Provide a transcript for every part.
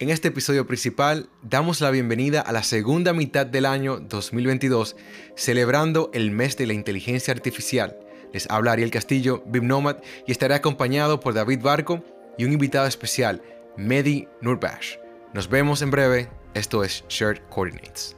En este episodio principal damos la bienvenida a la segunda mitad del año 2022, celebrando el mes de la inteligencia artificial. Les habla Ariel Castillo, BIMNOMAD, y estaré acompañado por David Barco y un invitado especial, Medi Nurbash. Nos vemos en breve. Esto es Shared Coordinates.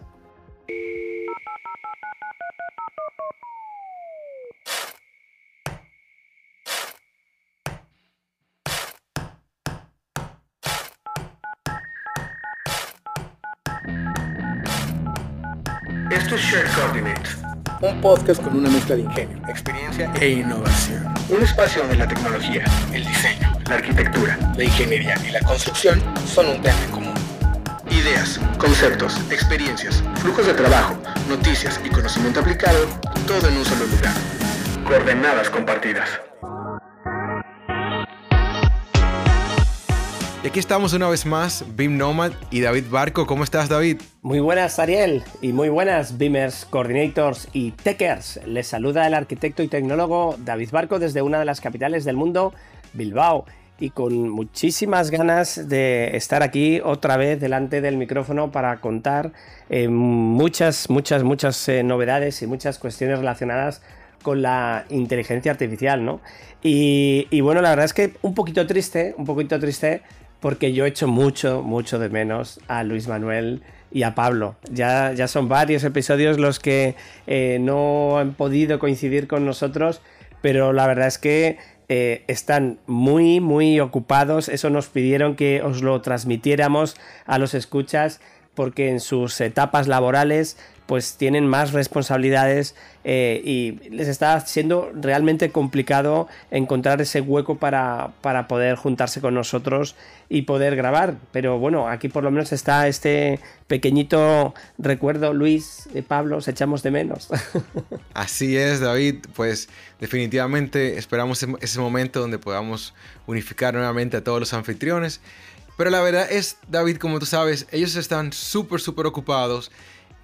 Esto es Shared Coordinates, un podcast con una mezcla de ingenio, experiencia e innovación. Un espacio donde la tecnología, el diseño, la arquitectura, la ingeniería y la construcción son un tema en común. Ideas, conceptos, experiencias, flujos de trabajo, noticias y conocimiento aplicado, todo en un solo lugar. Coordenadas compartidas. Y aquí estamos una vez más, Bim Nomad y David Barco. ¿Cómo estás, David? Muy buenas, Ariel, y muy buenas, Beamers, Coordinators y Techers. Les saluda el arquitecto y tecnólogo David Barco desde una de las capitales del mundo, Bilbao, y con muchísimas ganas de estar aquí otra vez delante del micrófono para contar eh, muchas, muchas, muchas eh, novedades y muchas cuestiones relacionadas con la inteligencia artificial, ¿no? Y, bueno, la verdad es que un poquito triste, un poquito triste porque yo echo mucho, mucho de menos a Luis Manuel y a Pablo. Ya, ya son varios episodios los que eh, no han podido coincidir con nosotros, pero la verdad es que eh, están muy, muy ocupados. Eso nos pidieron que os lo transmitiéramos a los escuchas porque en sus etapas laborales pues tienen más responsabilidades eh, y les está siendo realmente complicado encontrar ese hueco para, para, poder juntarse con nosotros y poder grabar. Pero bueno, aquí por lo menos está este pequeñito recuerdo, Luis, Pablo, os echamos de menos. Así es, David, pues definitivamente esperamos ese momento donde podamos unificar nuevamente a todos los anfitriones. Pero la verdad es, David, como tú sabes, ellos están súper, súper ocupados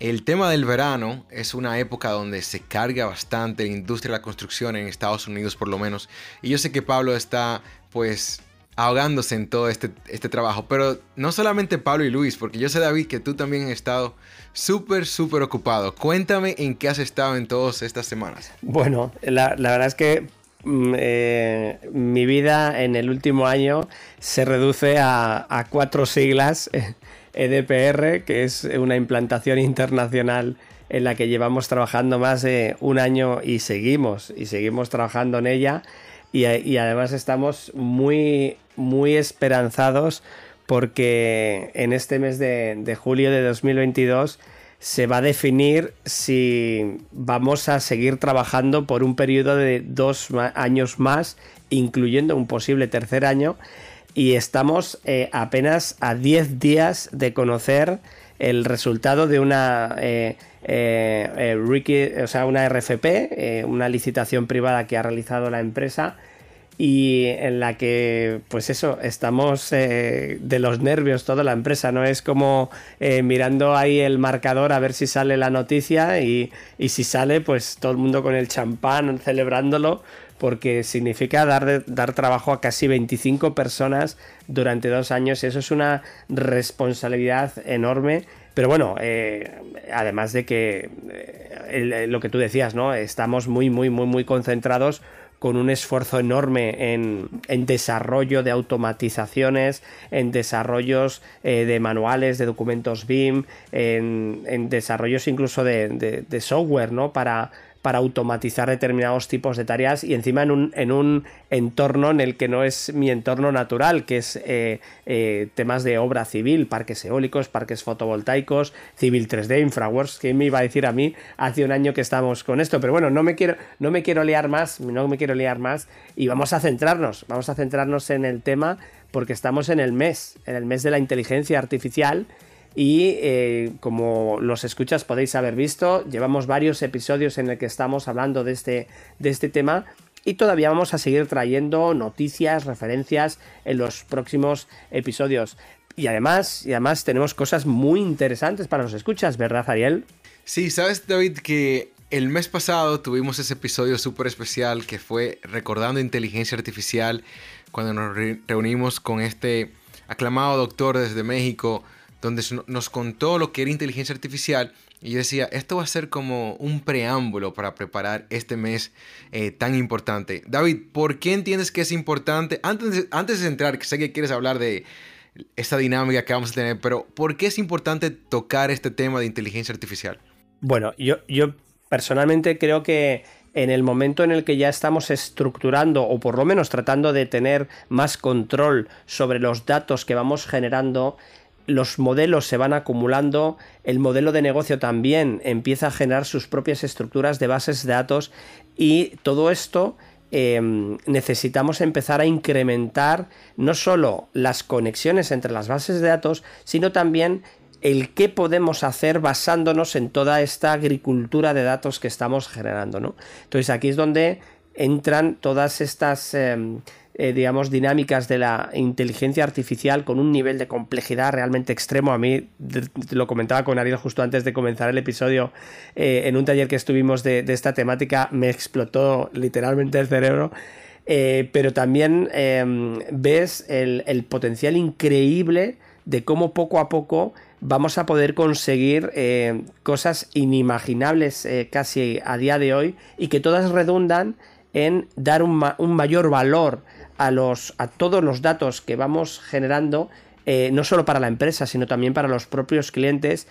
el tema del verano es una época donde se carga bastante la industria de la construcción en Estados Unidos por lo menos. Y yo sé que Pablo está pues ahogándose en todo este, este trabajo. Pero no solamente Pablo y Luis, porque yo sé David que tú también has estado súper, súper ocupado. Cuéntame en qué has estado en todas estas semanas. Bueno, la, la verdad es que mm, eh, mi vida en el último año se reduce a, a cuatro siglas. EDPR, que es una implantación internacional en la que llevamos trabajando más de un año y seguimos, y seguimos trabajando en ella. Y, además estamos muy, muy esperanzados porque en este mes de, de julio de 2022 se va a definir si vamos a seguir trabajando por un periodo de dos años más, incluyendo un posible tercer año, y estamos eh, apenas a 10 días de conocer el resultado de una eh, eh, o sea, una RFP, una licitación privada que ha realizado la empresa y en la que, pues eso, estamos de los nervios toda la empresa, ¿no? Es como mirando ahí el marcador a ver si sale la noticia y, y si sale, pues todo el mundo con el champán celebrándolo porque significa dar, dar trabajo a casi 25 personas durante dos años. Eso es una responsabilidad enorme. Pero bueno, eh, además de que eh, lo que tú decías, ¿no? Estamos muy, muy, muy, muy concentrados con un esfuerzo enorme en, desarrollo de automatizaciones, en desarrollos eh, de manuales, de documentos BIM, en, desarrollos incluso de, de software, ¿no? Para para automatizar determinados tipos de tareas y encima en un, en un entorno en el que no es mi entorno natural, que es eh, eh, temas de obra civil, parques eólicos, parques fotovoltaicos, civil 3D, infraworks, que me iba a decir a mí hace un año que estamos con esto, pero bueno, no me quiero, no me quiero liar más, no me quiero liar más y vamos a centrarnos, vamos a centrarnos en el tema porque estamos en el mes, en el mes de la inteligencia artificial y eh, como los escuchas podéis haber visto, llevamos varios episodios en el que estamos hablando de este, de este tema y todavía vamos a seguir trayendo noticias, referencias en los próximos episodios. Y además, y además tenemos cosas muy interesantes para los escuchas, ¿verdad, Ariel? Sí, sabes, David, que el mes pasado tuvimos ese episodio súper especial que fue recordando inteligencia artificial cuando nos reunimos con este aclamado doctor desde México, donde nos contó lo que era inteligencia artificial. Y yo decía, esto va a ser como un preámbulo para preparar este mes eh, tan importante. David, ¿por qué entiendes que es importante? Antes de, antes de entrar, que sé que quieres hablar de esta dinámica que vamos a tener, pero ¿por qué es importante tocar este tema de inteligencia artificial? Bueno, yo, yo personalmente creo que en el momento en el que ya estamos estructurando o por lo menos tratando de tener más control sobre los datos que vamos generando, los modelos se van acumulando, el modelo de negocio también empieza a generar sus propias estructuras de bases de datos y todo esto em, necesitamos empezar a incrementar no solo las conexiones entre las bases de datos, sino también el qué podemos hacer basándonos en toda esta agricultura de datos que estamos generando. ¿no? Entonces aquí es donde entran todas estas... Em, eh, digamos, dinámicas de la inteligencia artificial con un nivel de complejidad realmente extremo. A mí, lo comentaba con Ariel justo antes de comenzar el episodio, eh, en un taller que estuvimos de, esta temática, me explotó literalmente el cerebro. Eh, pero también em, ves el, el, potencial increíble de cómo poco a poco vamos a poder conseguir cosas inimaginables casi a día de hoy y que todas redundan en dar un, un mayor valor a, los, a todos los datos que vamos generando, eh, no solo para la empresa, sino también para los propios clientes.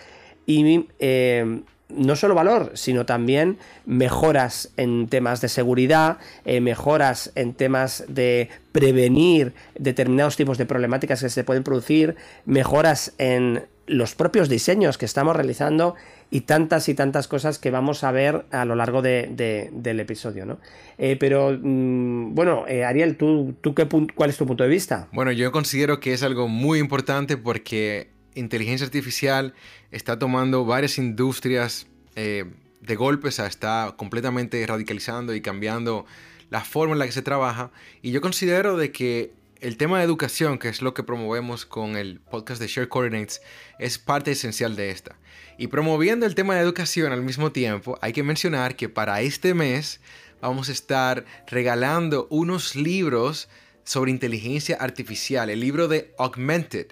Y eh, no solo valor, sino también mejoras en temas de seguridad, eh, mejoras en temas de prevenir determinados tipos de problemáticas que se pueden producir, mejoras en los propios diseños que estamos realizando y tantas y tantas cosas que vamos a ver a lo largo de, del episodio, ¿no? Eh, pero, mm, bueno, eh, Ariel, ¿tú, tú qué ¿cuál es tu punto de vista? Bueno, yo considero que es algo muy importante porque inteligencia artificial está tomando varias industrias eh, de golpe, o sea, está completamente radicalizando y cambiando la forma en la que se trabaja. Y yo considero de que el tema de educación, que es lo que promovemos con el podcast de Share Coordinates, es parte esencial de esta. Y promoviendo el tema de educación al mismo tiempo, hay que mencionar que para este mes vamos a estar regalando unos libros sobre inteligencia artificial, el libro de Augmented,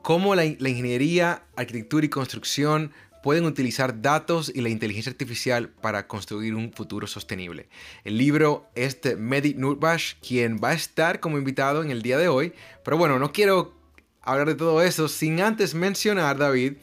cómo la, la ingeniería, arquitectura y construcción pueden utilizar datos y la inteligencia artificial para construir un futuro sostenible. El libro es de Mehdi Nurbash, quien va a estar como invitado en el día de hoy. Pero bueno, no quiero hablar de todo eso sin antes mencionar, David,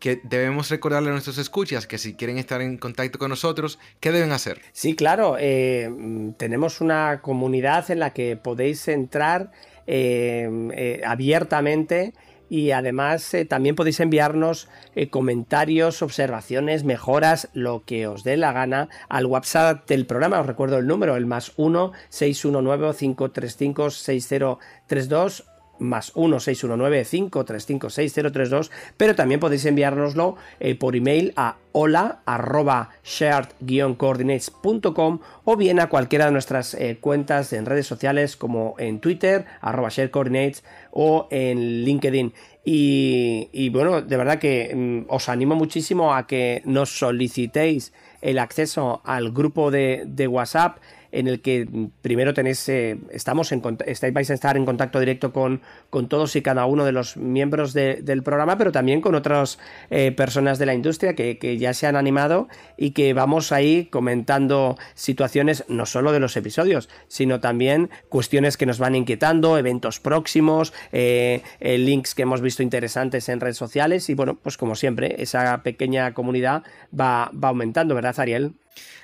que debemos recordarle a nuestros escuchas que si quieren estar en contacto con nosotros, ¿qué deben hacer? Sí, claro, eh, tenemos una comunidad en la que podéis entrar eh, eh, abiertamente y además eh, también podéis enviarnos eh, comentarios, observaciones, mejoras, lo que os dé la gana al WhatsApp del programa. Os recuerdo el número, el más 1 619 535 6032 más 1-619-535-6032, pero también podéis enviárnoslo eh, por email a hola arroba shared-coordinates.com o bien a cualquiera de nuestras eh, cuentas en redes sociales como en Twitter, arroba sharedcoordinates o en LinkedIn. Y, bueno, de verdad que mm, os animo muchísimo a que nos solicitéis el acceso al grupo de, de WhatsApp en el que primero tenéis, eh, estamos en, estáis, vais a estar en contacto directo con, con todos y cada uno de los miembros del programa, pero también con otras eh, personas de la industria que, ya se han animado y que vamos ahí comentando situaciones no solo de los episodios, sino también cuestiones que nos van inquietando, eventos próximos, eh, links que hemos visto interesantes en redes sociales y bueno, pues como siempre, esa pequeña comunidad va, va aumentando, ¿verdad, Ariel?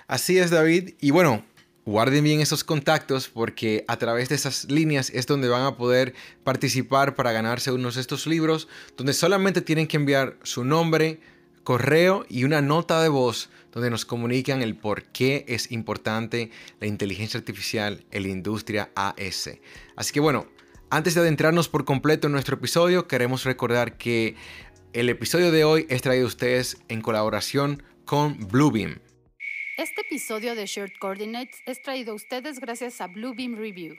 Así es, David. Y bueno, guarden bien esos contactos porque a través de esas líneas es donde van a poder participar para ganarse unos de estos libros, donde solamente tienen que enviar su nombre, correo y una nota de voz donde nos comunican el por qué es importante la inteligencia artificial en la industria AS. Así que bueno, antes de adentrarnos por completo en nuestro episodio, queremos recordar que el episodio de hoy es traído a ustedes en colaboración con Bluebeam. Este episodio de Shared Coordinates es traído a ustedes gracias a Bluebeam Review.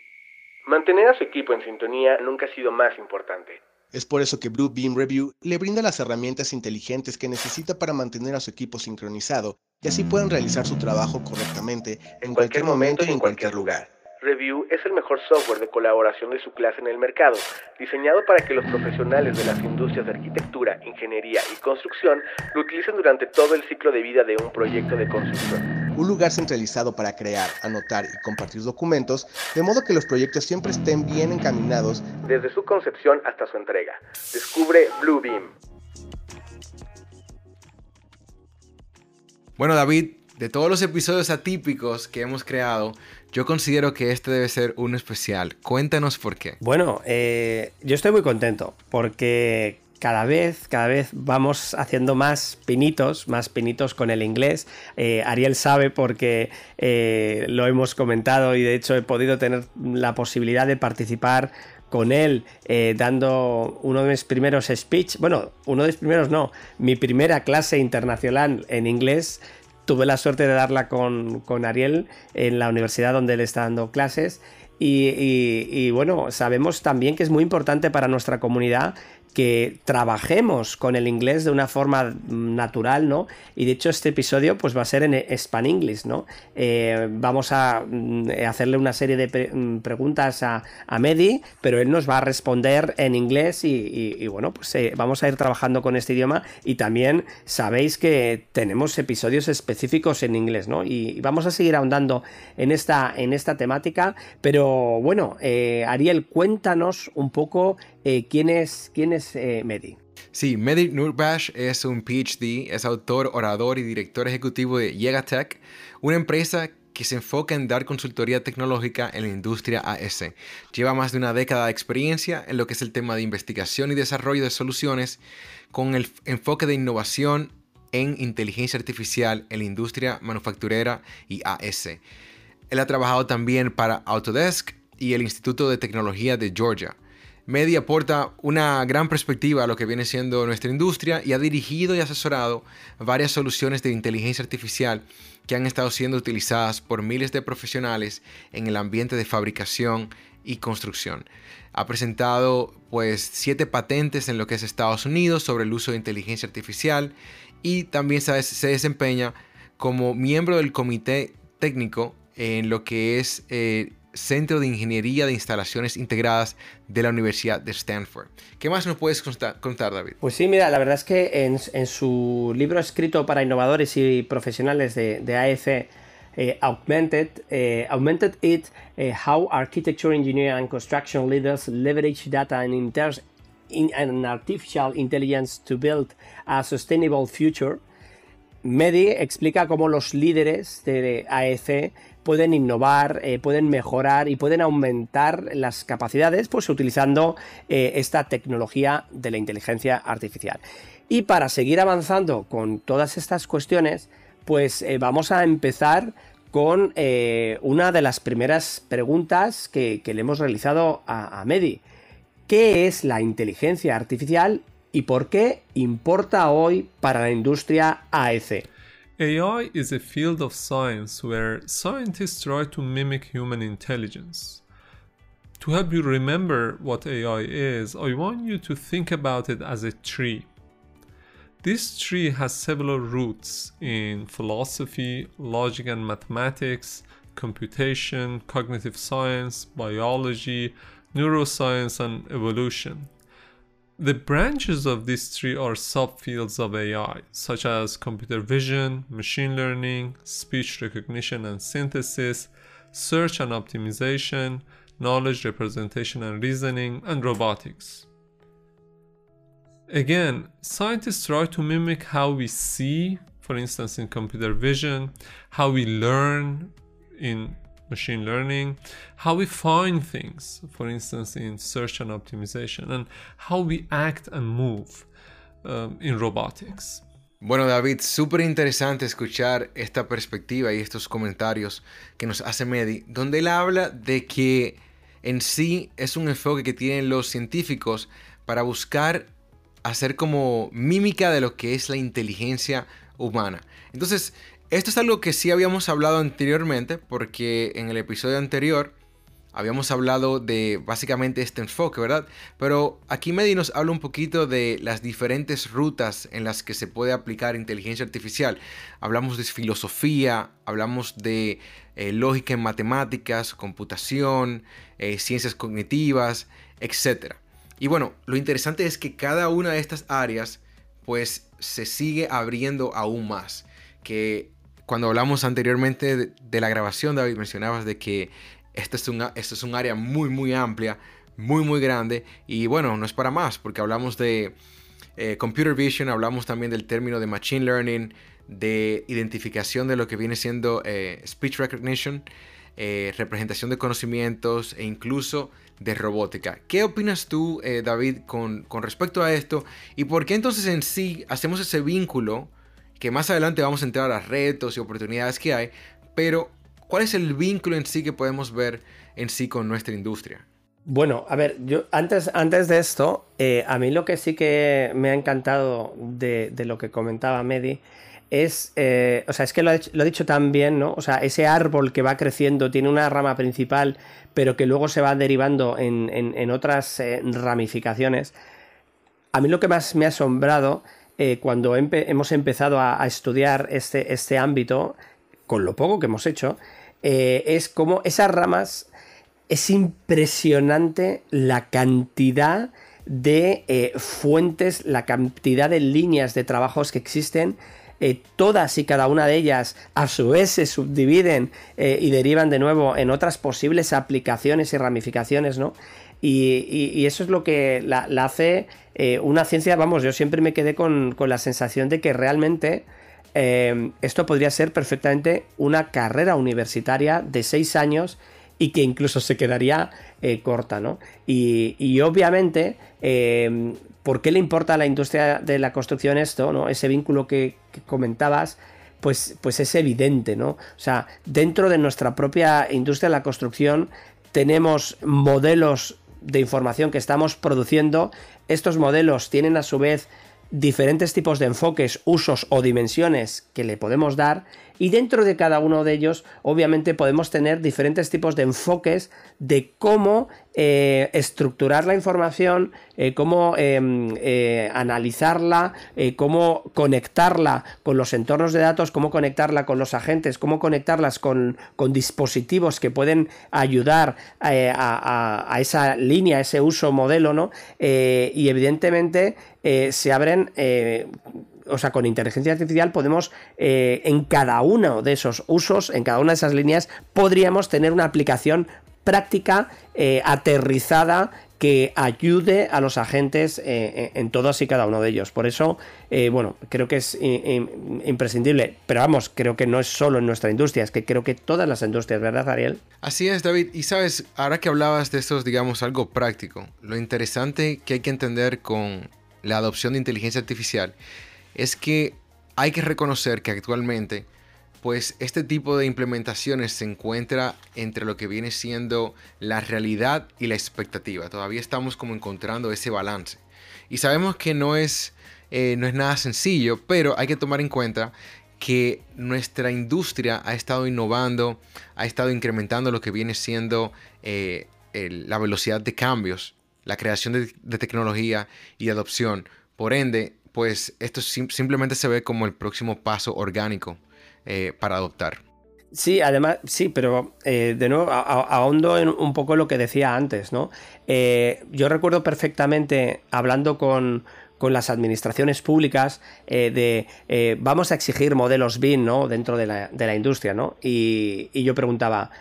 Mantener a su equipo en sintonía nunca ha sido más importante. Es por eso que Bluebeam Review le brinda las herramientas inteligentes que necesita para mantener a su equipo sincronizado y así puedan realizar su trabajo correctamente en cualquier momento y en cualquier lugar. Review es el mejor software de colaboración de su clase en el mercado, diseñado para que los profesionales de las industrias de arquitectura, ingeniería y construcción lo utilicen durante todo el ciclo de vida de un proyecto de construcción. Un lugar centralizado para crear, anotar y compartir documentos, de modo que los proyectos siempre estén bien encaminados desde su concepción hasta su entrega. Descubre Bluebeam. Bueno, David, de todos los episodios atípicos que hemos creado, yo considero que este debe ser un especial. Cuéntanos por qué. Bueno, eh, yo estoy muy contento porque cada vez, cada vez vamos haciendo más pinitos, más pinitos con el inglés. Eh, Ariel sabe porque eh, lo hemos comentado y de hecho he podido tener la posibilidad de participar con él dando uno de mis primeros speech, bueno, uno de mis primeros no, mi primera clase internacional en inglés tuve la suerte de darla con, Ariel en la universidad donde él está dando clases. y, bueno, sabemos también que es muy importante para nuestra comunidad que trabajemos con el inglés de una forma natural, ¿no? Y de hecho este episodio pues va a ser en Span English, ¿no? Eh, vamos a mm, hacerle una serie de mm, preguntas a, Medi, pero él nos va a responder en inglés y, bueno, pues eh, vamos a ir trabajando con este idioma y también sabéis que tenemos episodios específicos en inglés, ¿no? Y, vamos a seguir ahondando en esta, en esta temática, pero bueno, eh, Ariel, cuéntanos un poco quién es, quién es eh. Sí, Mehdi Nurbash es un PhD, es autor, orador y director ejecutivo de Yegatech, una empresa que se enfoca en dar consultoría tecnológica en la industria AS. Lleva más de una década de experiencia en lo que es el tema de investigación y desarrollo de soluciones con el enfoque de innovación en inteligencia artificial en la industria manufacturera y AS. Él ha trabajado también para Autodesk y el Instituto de Tecnología de Georgia. Medi aporta una gran perspectiva a lo que viene siendo nuestra industria y ha dirigido y asesorado varias soluciones de inteligencia artificial que han estado siendo utilizadas por miles de profesionales en el ambiente de fabricación y construcción. Ha presentado pues siete patentes en lo que es Estados Unidos sobre el uso de inteligencia artificial y también se, desempeña como miembro del comité técnico en lo que es eh, Centro de Ingeniería de Instalaciones Integradas de la Universidad de Stanford. ¿Qué más nos puedes contar, David? Pues sí, mira, la verdad es que en, su libro escrito para innovadores y profesionales de, de AEC, eh, Augmented, eh, Augmented It, eh, How Architecture, Engineering and Construction Leaders Leverage Data and, and Artificial Intelligence to Build a Sustainable Future, Medi explica cómo los líderes de AEC pueden innovar, eh, pueden mejorar y pueden aumentar las capacidades pues utilizando eh, esta tecnología de la inteligencia artificial. Y para seguir avanzando con todas estas cuestiones, pues eh, vamos a empezar con una de las primeras preguntas que, le hemos realizado a, a Medi. ¿Qué es la inteligencia artificial y por qué importa hoy para la industria AEC? AI is a field of science where scientists try to mimic human intelligence. To help you remember what AI is, I want you to think about it as a tree. This tree has several roots in philosophy, logic and mathematics, computation, cognitive science, biology, neuroscience, and evolution. The branches of this tree are subfields of AI, such as computer vision, machine learning, speech recognition and synthesis, search and optimization, knowledge representation and reasoning, and robotics. Again, scientists try to mimic how we see, for instance, in computer vision, how we learn in machine learning, how we find things, for instance, in search and optimization, and how we act and move um, in robotics. Bueno, David, súper interesante escuchar esta perspectiva y estos comentarios que nos hace Medi, donde él habla de que en sí es un enfoque que tienen los científicos para buscar hacer como mímica de lo que es la inteligencia humana. Entonces, esto es algo que sí habíamos hablado anteriormente, porque en el episodio anterior habíamos hablado de básicamente este enfoque, ¿verdad? Pero aquí Medi nos habla un poquito de las diferentes rutas en las que se puede aplicar inteligencia artificial. Hablamos de filosofía, hablamos de eh, lógica en matemáticas, computación, eh, ciencias cognitivas, etc. Y bueno, lo interesante es que cada una de estas áreas pues se sigue abriendo aún más. Que cuando hablamos anteriormente de, la grabación, David, mencionabas de que esto es, un, esto es un área muy, muy amplia, muy, muy grande. Y bueno, no es para más, porque hablamos de eh, computer vision, hablamos también del término de machine learning, de identificación de lo que viene siendo eh, speech recognition, eh, representación de conocimientos e incluso de robótica. ¿Qué opinas tú, David, con, con respecto a esto? ¿Y por qué entonces en sí hacemos ese vínculo? Que más adelante vamos a entrar a retos y oportunidades que hay, pero ¿cuál es el vínculo en sí que podemos ver en sí con nuestra industria? Bueno, a ver, yo antes, antes de esto, eh, a mí lo que sí que me ha encantado de, lo que comentaba Medi es, eh, o sea, es que lo, he dicho también, ¿no? O sea, ese árbol que va creciendo tiene una rama principal, pero que luego se va derivando en, otras eh, ramificaciones. A mí lo que más me ha asombrado eh, cuando hemos empezado a, estudiar este, este, ámbito, con lo poco que hemos hecho, eh, es como esas ramas, es impresionante la cantidad de eh, fuentes, la cantidad de líneas de trabajos que existen. todas y cada una de ellas a su vez se subdividen y derivan de nuevo en otras posibles aplicaciones y ramificaciones, ¿no? Y, eso es lo que la, hace eh, una ciencia, vamos, yo siempre me quedé con, la sensación de que realmente eh, esto podría ser perfectamente una carrera universitaria de seis años y que incluso se quedaría eh, corta, ¿no? Y, obviamente, ¿por qué le importa a la industria de la construcción esto, ¿no? Ese vínculo que, que comentabas, pues, pues es evidente, ¿no? O sea, dentro de nuestra propia industria de la construcción tenemos modelos de información que estamos produciendo, estos modelos tienen a su vez diferentes tipos de enfoques, usos o dimensiones que le podemos dar y dentro de cada uno de ellos obviamente podemos tener diferentes tipos de enfoques de cómo eh, estructurar la información, eh, cómo em, eh, analizarla, cómo conectarla con los entornos de datos, cómo conectarla con los agentes, cómo conectarlas con, dispositivos que pueden ayudar a, esa línea, a ese uso modelo, ¿no? y evidentemente se abren o sea, con inteligencia artificial podemos, eh, en cada uno de esos usos, en cada una de esas líneas, podríamos tener una aplicación práctica, eh, aterrizada, que ayude a los agentes eh, en todos y cada uno de ellos. Por eso, bueno, creo que es imprescindible. Pero vamos, creo que no es solo en nuestra industria, es que creo que todas las industrias, ¿verdad, Ariel? Así es, David. Y sabes, ahora que hablabas de estos, digamos, algo práctico, lo interesante que hay que entender con la adopción de inteligencia artificial es que hay que reconocer que actualmente pues este tipo de implementaciones se encuentra entre lo que viene siendo la realidad y la expectativa. Todavía estamos como encontrando ese balance. Y sabemos que no es, eh, no es nada sencillo, pero hay que tomar en cuenta que nuestra industria ha estado innovando, ha estado incrementando lo que viene siendo eh, la velocidad de cambios, la creación de, de tecnología y adopción. Por ende, pues esto simplemente se ve como el próximo paso orgánico eh, para adoptar. Sí, además, sí, pero eh, de nuevo ahondo en un poco lo que decía antes, ¿no? Eh, yo recuerdo perfectamente hablando con, las administraciones públicas de vamos a exigir modelos BIM, ¿no? Dentro de la, industria, ¿no? y, yo preguntaba,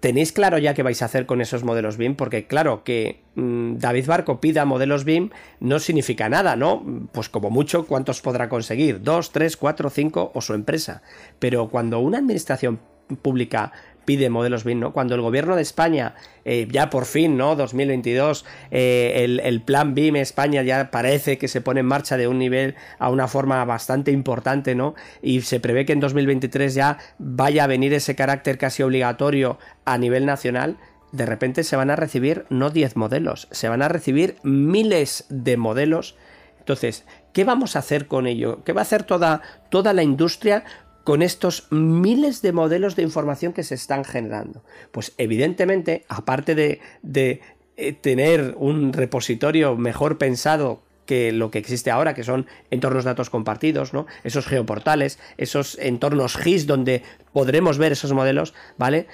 ¿Tenéis claro ya qué vais a hacer con esos modelos BIM? Porque claro, que mm, David Barco pida modelos BIM no significa nada, ¿no? Pues como mucho, ¿cuántos podrá conseguir? ¿Dos, tres, cuatro, cinco o su empresa? Pero cuando una administración pública pide modelos BIM, ¿no? Cuando el gobierno de España, eh, ya por fin, ¿no? 2022, eh, el, plan BIM España ya parece que se pone en marcha de un nivel a una forma bastante importante, ¿no? Y se prevé que en 2023 ya vaya a venir ese carácter casi obligatorio a nivel nacional. De repente se van a recibir no 10 modelos, se van a recibir miles de modelos. Entonces, ¿qué vamos a hacer con ello? ¿Qué va a hacer toda, toda la industria con estos miles de modelos de información que se están generando? Pues evidentemente, aparte de, eh, tener un repositorio mejor pensado que lo que existe ahora, que son entornos de datos compartidos, ¿no? Esos geoportales, esos entornos GIS donde podremos ver esos modelos, ¿vale?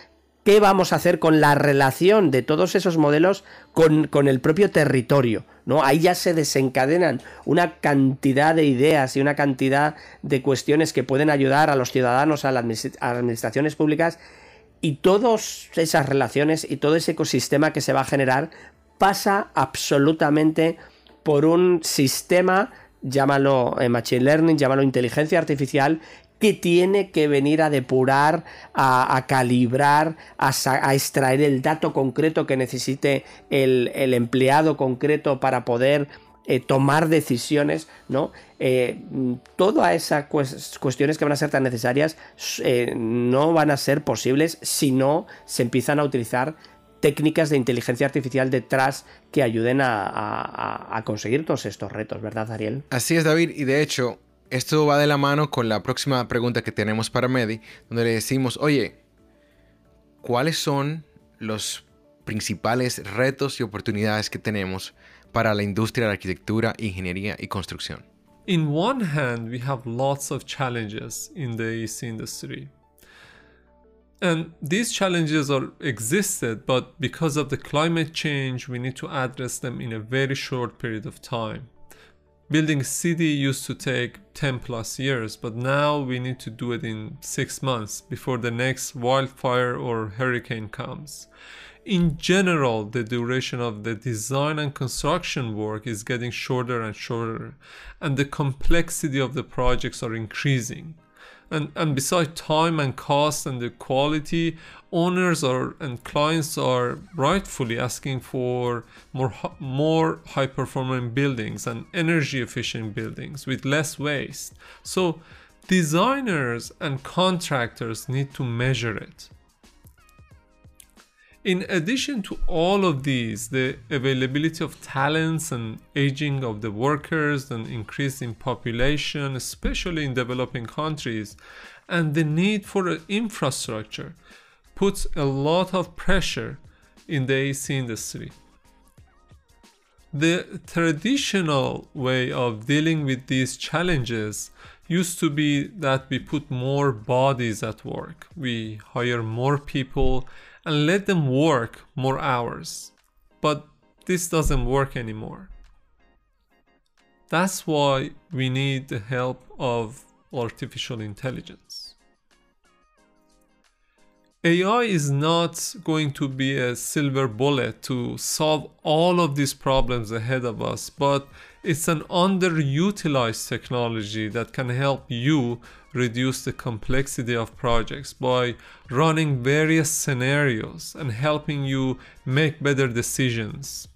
¿Qué vamos a hacer con la relación de todos esos modelos con, con el propio territorio? ¿no? Ahí ya se desencadenan una cantidad de ideas y una cantidad de cuestiones que pueden ayudar a los ciudadanos, a, las administraciones públicas y todas esas relaciones y todo ese ecosistema que se va a generar pasa absolutamente por un sistema, llámalo eh, machine learning, llámalo inteligencia artificial, que tiene que venir a depurar, a, calibrar, a, extraer el dato concreto que necesite el, empleado concreto para poder eh, tomar decisiones, ¿no? Eh, todas esas cuestiones que van a ser tan necesarias no van a ser posibles si no se empiezan a utilizar técnicas de inteligencia artificial detrás que ayuden a, conseguir todos estos retos, ¿verdad, Ariel? Así es, David, y de hecho, esto va de la mano con la próxima pregunta que tenemos para Medi, donde le decimos, oye, ¿cuáles son los principales retos y oportunidades que tenemos para la industria de arquitectura, ingeniería y construcción? In one hand, we have lots of challenges in the industry. And these challenges are existed, but because of the climate change, we need to address them in a very short period of time. Building city used to take 10 plus years, but now we need to do it in 6 months before the next wildfire or hurricane comes. In general, the duration of the design and construction work is getting shorter and shorter, and the complexity of the projects are increasing and and besides time and cost and the quality owners are and clients are rightfully asking for more more high performing buildings and energy efficient buildings with less waste. So designers and contractors need to measure it in addition to all of these, the availability of talents and aging of the workers and increase in population, especially in developing countries, and the need for infrastructure puts a lot of pressure in the AC industry. The traditional way of dealing with these challenges used to be that we put more bodies at work. We hire more people and let them work more hours. But this doesn't work anymore. That's why we need the help of artificial intelligence. AI is not going to be a silver bullet to solve all of these problems ahead of us, but it's an underutilized technology that can help you reduce the complexity of projects by running various scenarios and helping you make better decisions.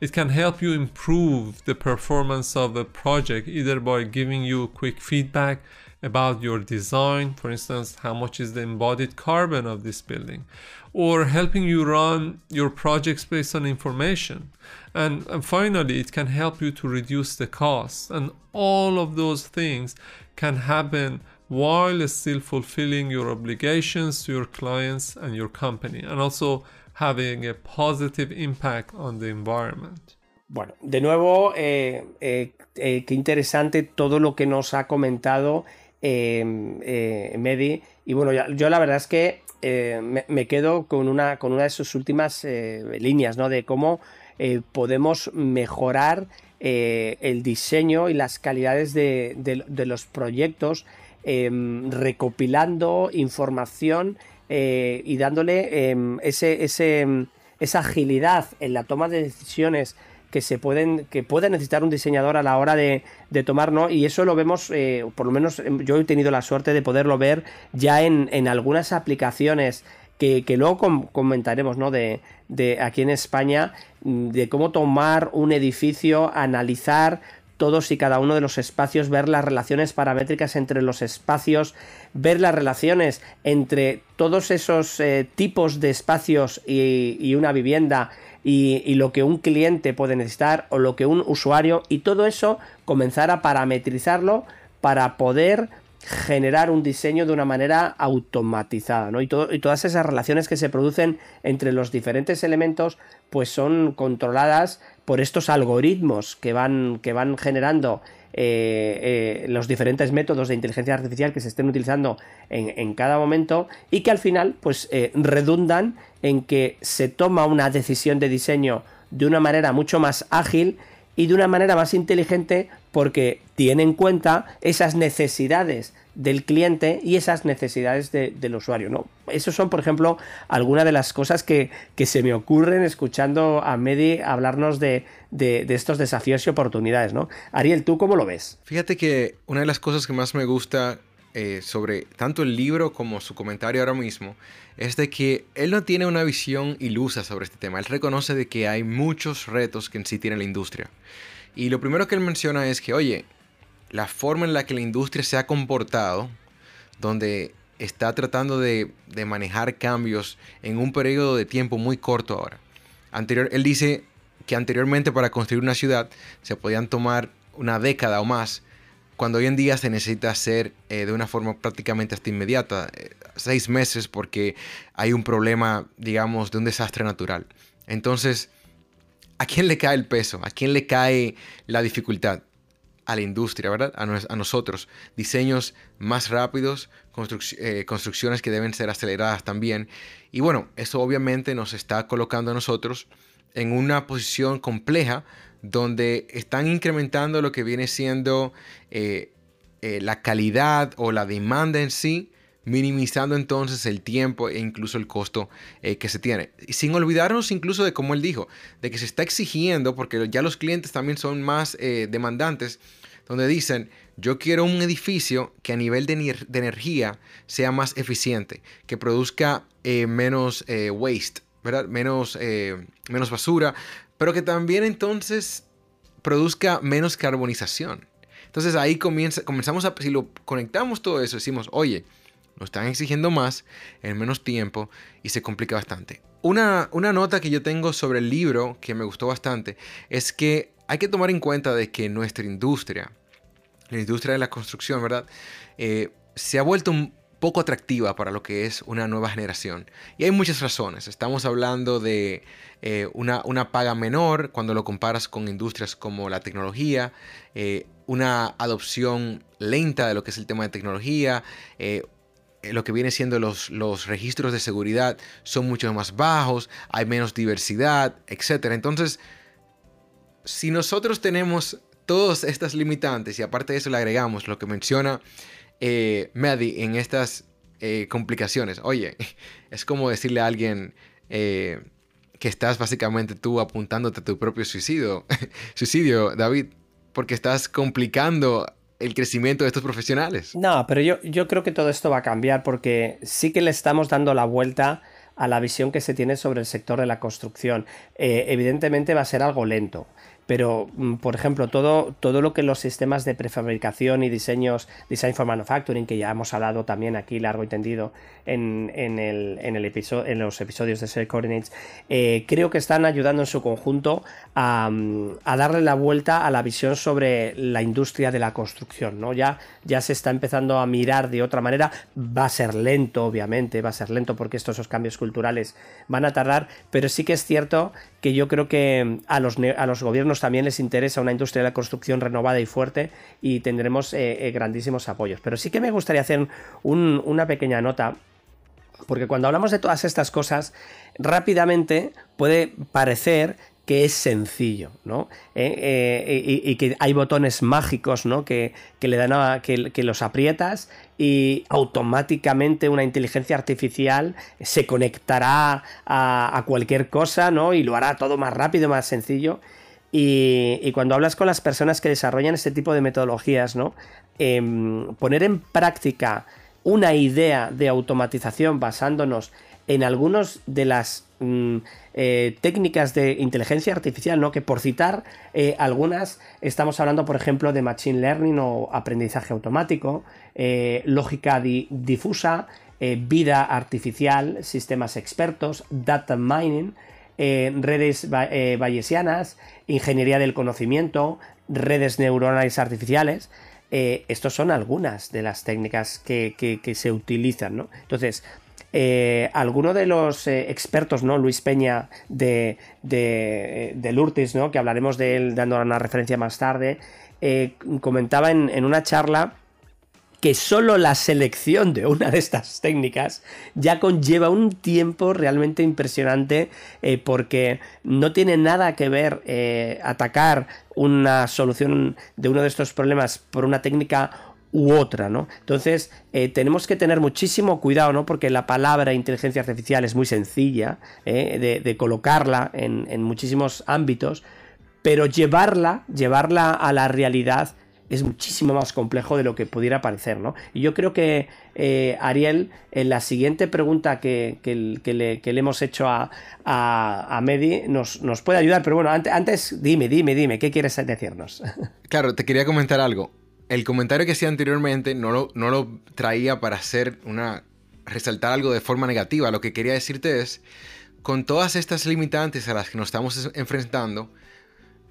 It can help you improve the performance of a project either by giving you quick feedback about your design, for instance, how much is the embodied carbon of this building, or helping you run your projects based on information. And, and finally, it can help you to reduce the cost. And all of those things can happen while still fulfilling your obligations to your clients and your company, and also having a positive impact on the environment. Bueno, de nuevo, eh, eh, eh, qué interesante todo lo que nos ha comentado Em, eh, Medi. Y bueno, yo, la verdad es que eh, me, quedo con una, con una de sus últimas eh, líneas, ¿no? De cómo podemos mejorar el diseño y las calidades de, los proyectos em, recopilando información y dándole em, ese, esa agilidad en la toma de decisiones que se pueden, que puede necesitar un diseñador a la hora de, tomar, ¿no? Y eso lo vemos, eh, por lo menos em, yo he tenido la suerte de poderlo ver ya en, algunas aplicaciones que, luego comentaremos, ¿no? De, de aquí en España, de cómo tomar un edificio, analizar todos y cada uno de los espacios, ver las relaciones paramétricas entre los espacios, ver las relaciones entre todos esos eh, tipos de espacios y, y, una vivienda y, lo que un cliente puede necesitar o lo que un usuario y todo eso comenzar a parametrizarlo para poder generar un diseño de una manera automatizada, ¿no? Y, todas esas relaciones que se producen entre los diferentes elementos, pues son controladas por estos algoritmos que van, que van generando eh, eh, los diferentes métodos de inteligencia artificial que se estén utilizando en, cada momento y que al final, pues, eh, redundan en que se toma una decisión de diseño de una manera mucho más ágil y de una manera más inteligente porque tiene en cuenta esas necesidades del cliente y esas necesidades del usuario. ¿no? Esos son, por ejemplo, algunas de las cosas que, se me ocurren escuchando a Medi hablarnos de, estos desafíos y oportunidades. ¿no? Ariel, ¿tú cómo lo ves? Fíjate que una de las cosas que más me gusta eh, sobre tanto el libro como su comentario ahora mismo es de que él no tiene una visión ilusa sobre este tema. Él reconoce de que hay muchos retos que en sí tiene la industria. Y lo primero que él menciona es que, oye, la forma en la que la industria se ha comportado, donde está tratando de, manejar cambios en un periodo de tiempo muy corto ahora. Anterior, él dice que anteriormente para construir una ciudad se podían tomar una década o más, cuando hoy en día se necesita hacer eh, de una forma prácticamente hasta inmediata, eh, seis meses porque hay un problema, digamos, de un desastre natural. Entonces, ¿a quién le cae el peso? ¿A quién le cae la dificultad? a la industria, ¿verdad? A, nosotros. Diseños más rápidos, eh, construcciones que deben ser aceleradas también. Y bueno, eso obviamente nos está colocando a nosotros en una posición compleja donde están incrementando lo que viene siendo eh, eh, la calidad o la demanda en sí, minimizando entonces el tiempo e incluso el costo que se tiene. Y sin olvidarnos incluso de como él dijo, de que se está exigiendo, porque ya los clientes también son más demandantes, donde dicen, yo quiero un edificio que a nivel de, energía sea más eficiente, que produzca eh, menos eh, waste, ¿verdad? Menos, eh, menos basura, pero que también entonces produzca menos carbonización. Entonces ahí comienza, comenzamos a, si lo conectamos todo eso, decimos, oye, nos están exigiendo más en menos tiempo y se complica bastante. Una, una nota que yo tengo sobre el libro que me gustó bastante es que hay que tomar en cuenta de que nuestra industria, la industria de la construcción, ¿verdad? Eh, se ha vuelto un poco atractiva para lo que es una nueva generación. Y hay muchas razones. Estamos hablando de eh, una, paga menor cuando lo comparas con industrias como la tecnología, eh, una adopción lenta de lo que es el tema de tecnología, lo que viene siendo los, los registros de seguridad son mucho más bajos, hay menos diversidad, etc. Entonces, si nosotros tenemos todas estas limitantes y aparte de eso le agregamos lo que menciona eh, en estas eh, complicaciones, oye, es como decirle a alguien eh, que estás básicamente tú apuntándote a tu propio suicidio, suicidio, David, porque estás complicando el crecimiento de estos profesionales. No, pero yo, yo creo que todo esto va a cambiar porque sí que le estamos dando la vuelta a la visión que se tiene sobre el sector de la construcción. Eh, evidentemente va a ser algo lento pero mm, por ejemplo todo, todo lo que los sistemas de prefabricación y diseños, design for manufacturing, que ya hemos hablado también aquí largo y tendido en, el, en, el episodio, en los episodios de Set Coordinates, eh, creo que están ayudando en su conjunto a, mm, a, darle la vuelta a la visión sobre la industria de la construcción. ¿no? Ya, ya se está empezando a mirar de otra manera, va a ser lento obviamente, va a ser lento porque estos esos cambios culturales van a tardar, pero sí que es cierto que yo creo que a los, a los gobiernos también les interesa una industria de la construcción renovada y fuerte y tendremos eh, eh, grandísimos apoyos. Pero sí que me gustaría hacer una pequeña nota porque cuando hablamos de todas estas cosas, rápidamente puede parecer que es sencillo, ¿no? Eh, y, que hay botones mágicos, ¿no? Que, le dan a, que, los aprietas y automáticamente una inteligencia artificial se conectará a, cualquier cosa, ¿no? Y lo hará todo más rápido, más sencillo. Y, cuando hablas con las personas que desarrollan este tipo de metodologías, ¿no? Em, poner en práctica una idea de automatización basándonos en algunas de las mm, eh, técnicas de inteligencia artificial, ¿no? Que por citar eh, algunas, estamos hablando, por ejemplo, de machine learning o aprendizaje automático, eh, lógica difusa, vida artificial, sistemas expertos, data mining, redes bayesianas, ingeniería del conocimiento, redes neuronales artificiales. eh, estos son algunas de las técnicas que, se utilizan, ¿no? Entonces, eh, alguno de los eh, expertos, ¿no? Luis Peña de, de, de, Lurtis, ¿no? Que hablaremos de él dando una referencia más tarde, comentaba en, una charla que solo la selección de una de estas técnicas ya conlleva un tiempo realmente impresionante porque no tiene nada que ver atacar una solución de uno de estos problemas por una técnica u otra, ¿no? Entonces, eh, tenemos que tener muchísimo cuidado, ¿no? Porque la palabra inteligencia artificial es muy sencilla ¿eh? de, colocarla en, muchísimos ámbitos, pero llevarla, llevarla a la realidad es muchísimo más complejo de lo que pudiera parecer, ¿no? Y yo creo que eh, Ariel, en la siguiente pregunta que, le, hemos hecho a, a, Medi nos, nos, puede ayudar, pero bueno, antes, antes dime, dime, dime, ¿qué quieres decirnos? Claro, te quería comentar algo el comentario que hacía anteriormente no lo, no lo traía para hacer una. resaltar algo de forma negativa. Lo que quería decirte es. Con todas estas limitantes a las que nos estamos enfrentando,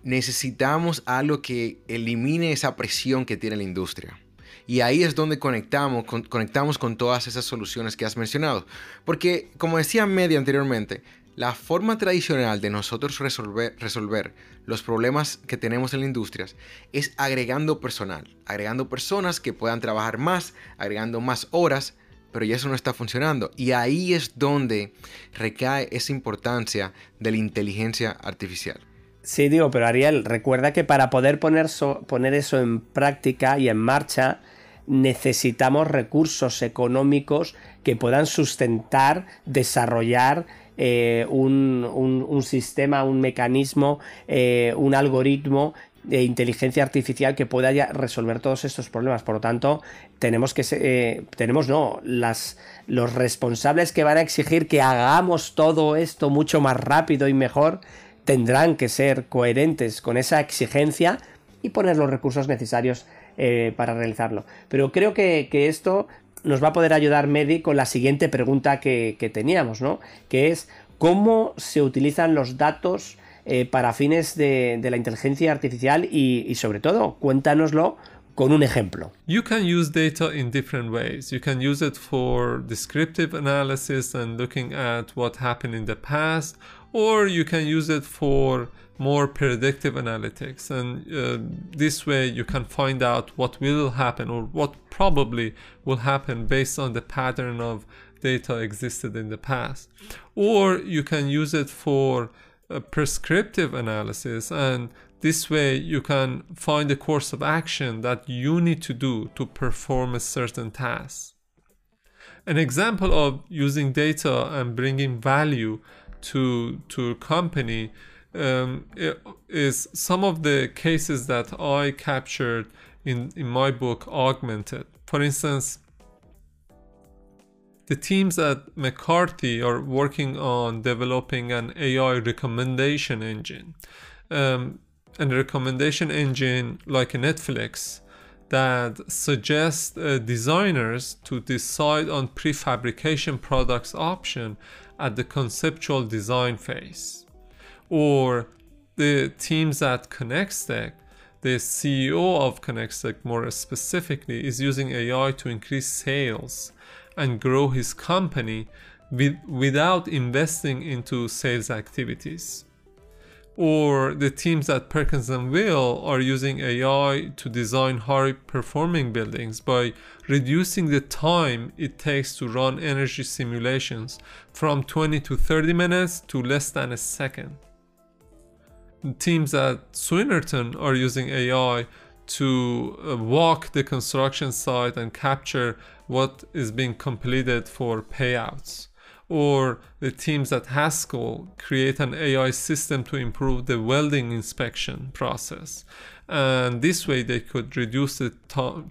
necesitamos algo que elimine esa presión que tiene la industria. Y ahí es donde conectamos con, conectamos con todas esas soluciones que has mencionado. Porque, como decía Media anteriormente, la forma tradicional de nosotros resolver, resolver los problemas que tenemos en la industria es agregando personal, agregando personas que puedan trabajar más, agregando más horas, pero ya eso no está funcionando. Y ahí es donde recae esa importancia de la inteligencia artificial. Sí, digo, pero Ariel, recuerda que para poder poner, poner eso en práctica y en marcha, necesitamos recursos económicos que puedan sustentar, desarrollar eh, un, sistema, un mecanismo, eh, un algoritmo de inteligencia artificial que pueda resolver todos estos problemas. Por lo tanto, tenemos que eh, tenemos no, las los responsables que van a exigir que hagamos todo esto mucho más rápido y mejor tendrán que ser coherentes con esa exigencia y poner los recursos necesarios para realizarlo. Pero creo que, que esto nos va a poder ayudar Medi con la siguiente pregunta que, teníamos, ¿no? Que es cómo se utilizan los datos eh, para fines de, la inteligencia artificial y, y sobre todo, cuéntanoslo con un ejemplo. You can use data in different ways. You can use it for descriptive analysis and looking at what happened in the past, or you can use it for more predictive analytics. And uh, this way you can find out what will happen or what probably will happen based on the pattern of data existed in the past. Or you can use it for prescriptive analysis and this way you can find a course of action that you need to do to perform a certain task. An example of using data and bringing value to to a company um, is some of the cases that I captured in, in my book augmented. For instance, the teams at McCarthy are working on developing an AI recommendation engine. Um, and a recommendation engine like a Netflix that suggests uh, designers to decide on prefabrication products option at the conceptual design phase or the teams at Connextech, the CEO of Connextech more specifically is using AI to increase sales and grow his company with, without investing into sales activities. Or the teams at Perkins and Will are using AI to design high performing buildings by reducing the time it takes to run energy simulations from 20 to 30 minutes to less than a second teams at Swinnerton are using AI to uh, walk the construction site and capture what is being completed for payouts. Or the teams at Haskell create an AI system to improve the welding inspection process. And this way, they could reduce the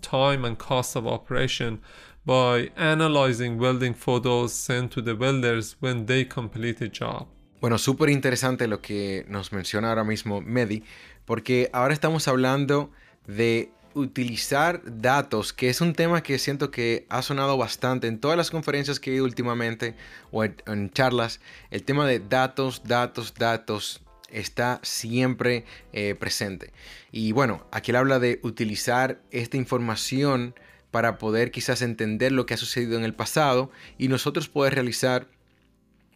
time and cost of operation by analyzing welding photos sent to the welders when they complete a job. Bueno, súper interesante lo que nos menciona ahora mismo Medi, porque ahora estamos hablando de utilizar datos, que es un tema que siento que ha sonado bastante en todas las conferencias que he ido últimamente o en, charlas, el tema de datos, datos, datos. está siempre eh, presente. Y bueno, aquí él habla de utilizar esta información para poder quizás entender lo que ha sucedido en el pasado y nosotros poder realizar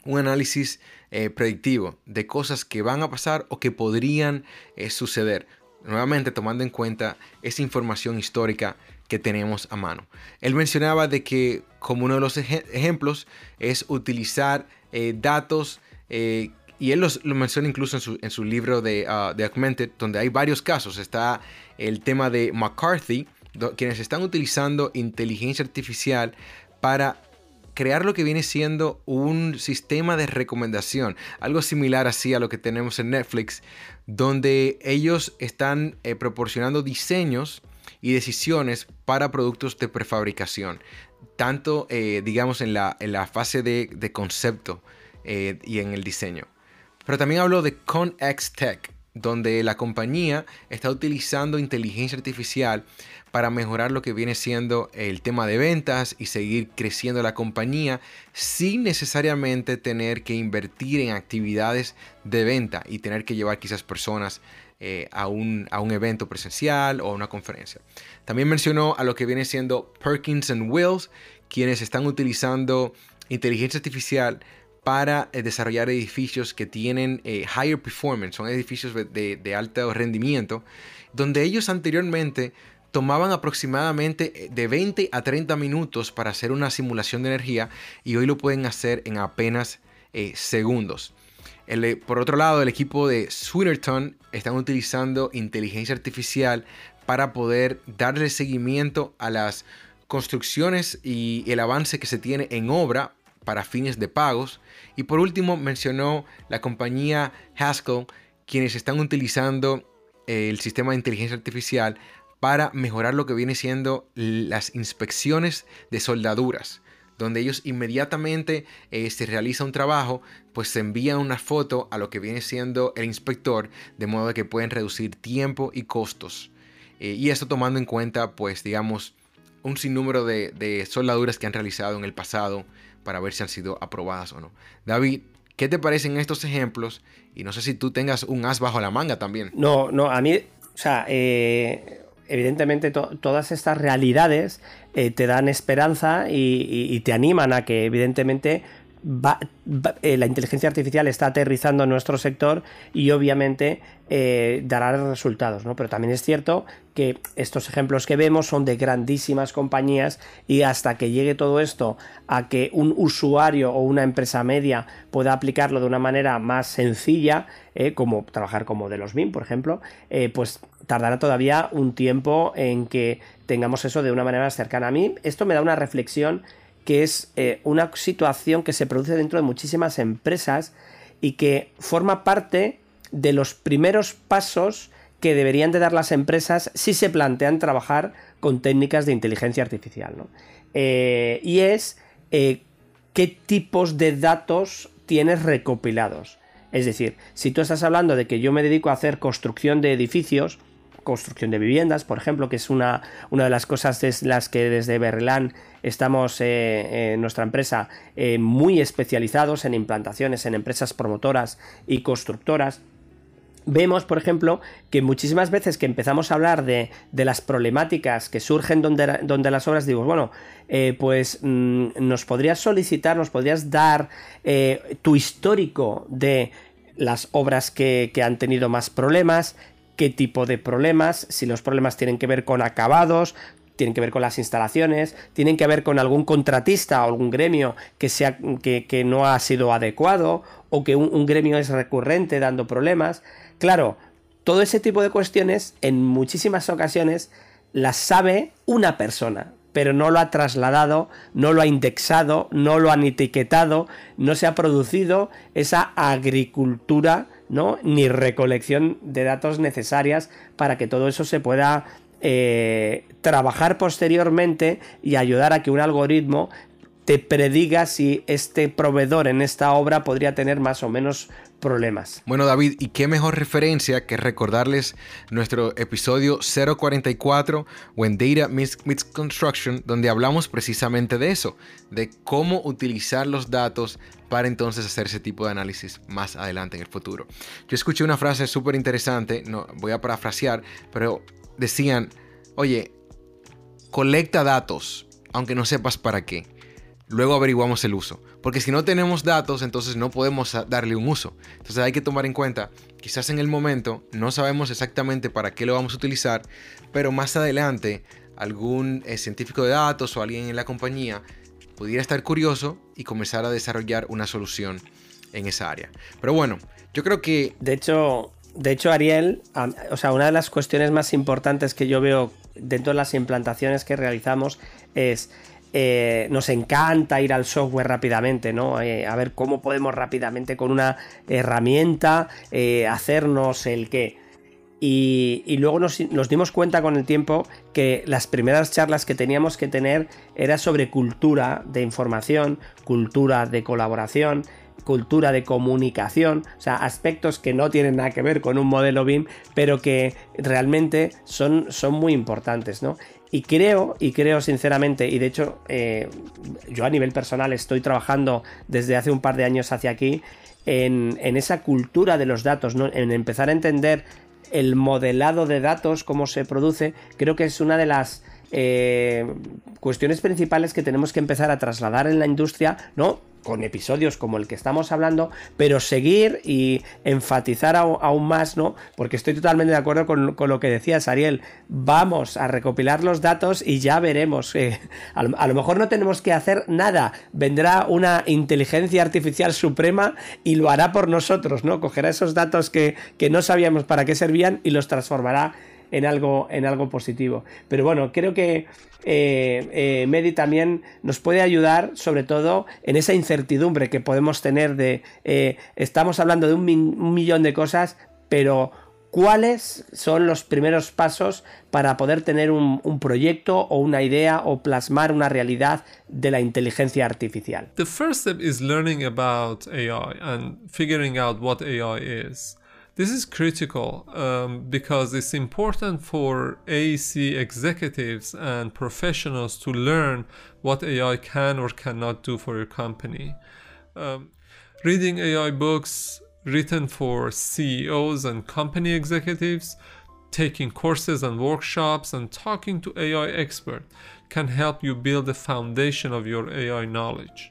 un análisis eh, predictivo de cosas que van a pasar o que podrían eh, suceder. Nuevamente tomando en cuenta esa información histórica que tenemos a mano. Él mencionaba de que como uno de los ejemplos es utilizar eh, datos y él lo menciona incluso en su, libro de, uh, de, Augmented, donde hay varios casos. Está el tema de McCarthy, quienes están utilizando inteligencia artificial para crear lo que viene siendo un sistema de recomendación, algo similar así a lo que tenemos en Netflix, donde ellos están eh, proporcionando diseños y decisiones para productos de prefabricación, tanto eh, digamos en la, en la, fase de, concepto eh, y en el diseño. Pero también hablo de ConX Tech, donde la compañía está utilizando inteligencia artificial para mejorar lo que viene siendo el tema de ventas y seguir creciendo la compañía sin necesariamente tener que invertir en actividades de venta y tener que llevar quizás personas eh, a, un, a, un, evento presencial o a una conferencia. También mencionó a lo que viene siendo Perkins and Wills, quienes están utilizando inteligencia artificial para eh, desarrollar edificios que tienen eh, higher performance, son edificios de, alto rendimiento, donde ellos anteriormente tomaban aproximadamente eh, de 20 a 30 minutos para hacer una simulación de energía y hoy lo pueden hacer en apenas segundos. Por otro lado, el equipo de Swinnerton están utilizando inteligencia artificial para poder darle seguimiento a las construcciones y el avance que se tiene en obra para fines de pagos. Y por último mencionó la compañía Haskell, quienes están utilizando el sistema de inteligencia artificial para mejorar lo que viene siendo las inspecciones de soldaduras donde ellos inmediatamente eh, se realiza un trabajo, pues se envía una foto a lo que viene siendo el inspector, de modo que pueden reducir tiempo y costos. Eh, y esto tomando en cuenta, pues digamos, un sinnúmero de, de, soldaduras que han realizado en el pasado para ver si han sido aprobadas o no. David, ¿qué te parecen estos ejemplos? Y no sé si tú tengas un as bajo la manga también. No, no, a mí, o sea, eh, evidentemente todas estas realidades eh, te dan esperanza y, te animan a que evidentemente eh, la inteligencia artificial está aterrizando en nuestro sector y obviamente eh, dará resultados. Pero también es cierto que estos ejemplos que vemos son de grandísimas compañías y hasta que llegue todo esto a que un usuario o una empresa media pueda aplicarlo de una manera más sencilla, como trabajar como de los BIM, por ejemplo, pues tardará todavía un tiempo en que tengamos eso de una manera más cercana. A mí esto me da una reflexión que es eh, una situación que se produce dentro de muchísimas empresas y que forma parte de los primeros pasos que deberían de dar las empresas si se plantean trabajar con técnicas de inteligencia artificial. Eh, y es eh, qué tipos de datos tienes recopilados. Es decir, si tú estás hablando de que yo me dedico a hacer construcción de edificios, construcción de viviendas, por ejemplo, que es una, una de las cosas las que desde Berlán estamos eh, en nuestra empresa eh, muy especializados en implantaciones en empresas promotoras y constructoras. Vemos, por ejemplo, que muchísimas veces que empezamos a hablar de, las problemáticas que surgen donde, donde las obras, digo, bueno, eh, pues mm, nos podrías solicitar, nos podrías dar tu histórico de las obras que, que, han tenido más problemas, qué tipo de problemas, si los problemas tienen que ver con acabados, tienen que ver con las instalaciones, tienen que ver con algún contratista o algún gremio que, sea, que, no ha sido adecuado o que un, gremio es recurrente dando problemas. Claro, todo ese tipo de cuestiones en muchísimas ocasiones las sabe una persona, pero no lo ha trasladado, no lo ha indexado, no lo han etiquetado, no se ha producido esa agricultura ¿no? ni recolección de datos necesarias para que todo eso se pueda eh, trabajar posteriormente y ayudar a que un algoritmo te prediga si este proveedor en esta obra podría tener más o menos problemas. Bueno, David, ¿y qué mejor referencia que recordarles nuestro episodio 044, When Data Meets, Construction, donde hablamos precisamente de eso, de cómo utilizar los datos para entonces hacer ese tipo de análisis más adelante en el futuro. Yo escuché una frase súper interesante, no voy a parafrasear, pero decían, oye, colecta datos, aunque no sepas para qué. Luego averiguamos el uso. Porque si no tenemos datos, entonces no podemos darle un uso. Entonces hay que tomar en cuenta, quizás en el momento no sabemos exactamente para qué lo vamos a utilizar, pero más adelante algún eh, científico de datos o alguien en la compañía pudiera estar curioso y comenzar a desarrollar una solución en esa área. Pero bueno, yo creo que... De hecho, de hecho Ariel, o sea, una de las cuestiones más importantes que yo veo dentro de las implantaciones que realizamos es eh, nos encanta ir al software rápidamente, ¿no? Eh, a ver cómo podemos rápidamente con una herramienta eh, hacernos el qué. Y, luego nos, nos, dimos cuenta con el tiempo que las primeras charlas que teníamos que tener era sobre cultura de información, cultura de colaboración, cultura de comunicación, o sea, aspectos que no tienen nada que ver con un modelo BIM, pero que realmente son, son muy importantes, ¿no? Y creo, y creo sinceramente, y de hecho eh, yo a nivel personal estoy trabajando desde hace un par de años hacia aquí en, esa cultura de los datos, en empezar a entender el modelado de datos, cómo se produce, creo que es una de las eh, cuestiones principales que tenemos que empezar a trasladar en la industria, ¿no? Con episodios como el que estamos hablando, pero seguir y enfatizar aún más, ¿no? Porque estoy totalmente de acuerdo con, lo que decías, Ariel. Vamos a recopilar los datos y ya veremos. Eh, a, lo, mejor no tenemos que hacer nada. Vendrá una inteligencia artificial suprema y lo hará por nosotros, ¿no? Cogerá esos datos que, que no sabíamos para qué servían y los transformará en algo, en algo positivo. Pero bueno, creo que eh, eh, Medi también nos puede ayudar, sobre todo en esa incertidumbre que podemos tener de, eh, estamos hablando de un, millón de cosas, pero ¿cuáles son los primeros pasos para poder tener un, un, proyecto o una idea o plasmar una realidad de la inteligencia artificial? The first step is learning about AI and figuring out what AI is. This is critical um, because it's important for AEC executives and professionals to learn what AI can or cannot do for your company. Um, reading AI books written for CEOs and company executives, taking courses and workshops, and talking to AI experts can help you build the foundation of your AI knowledge.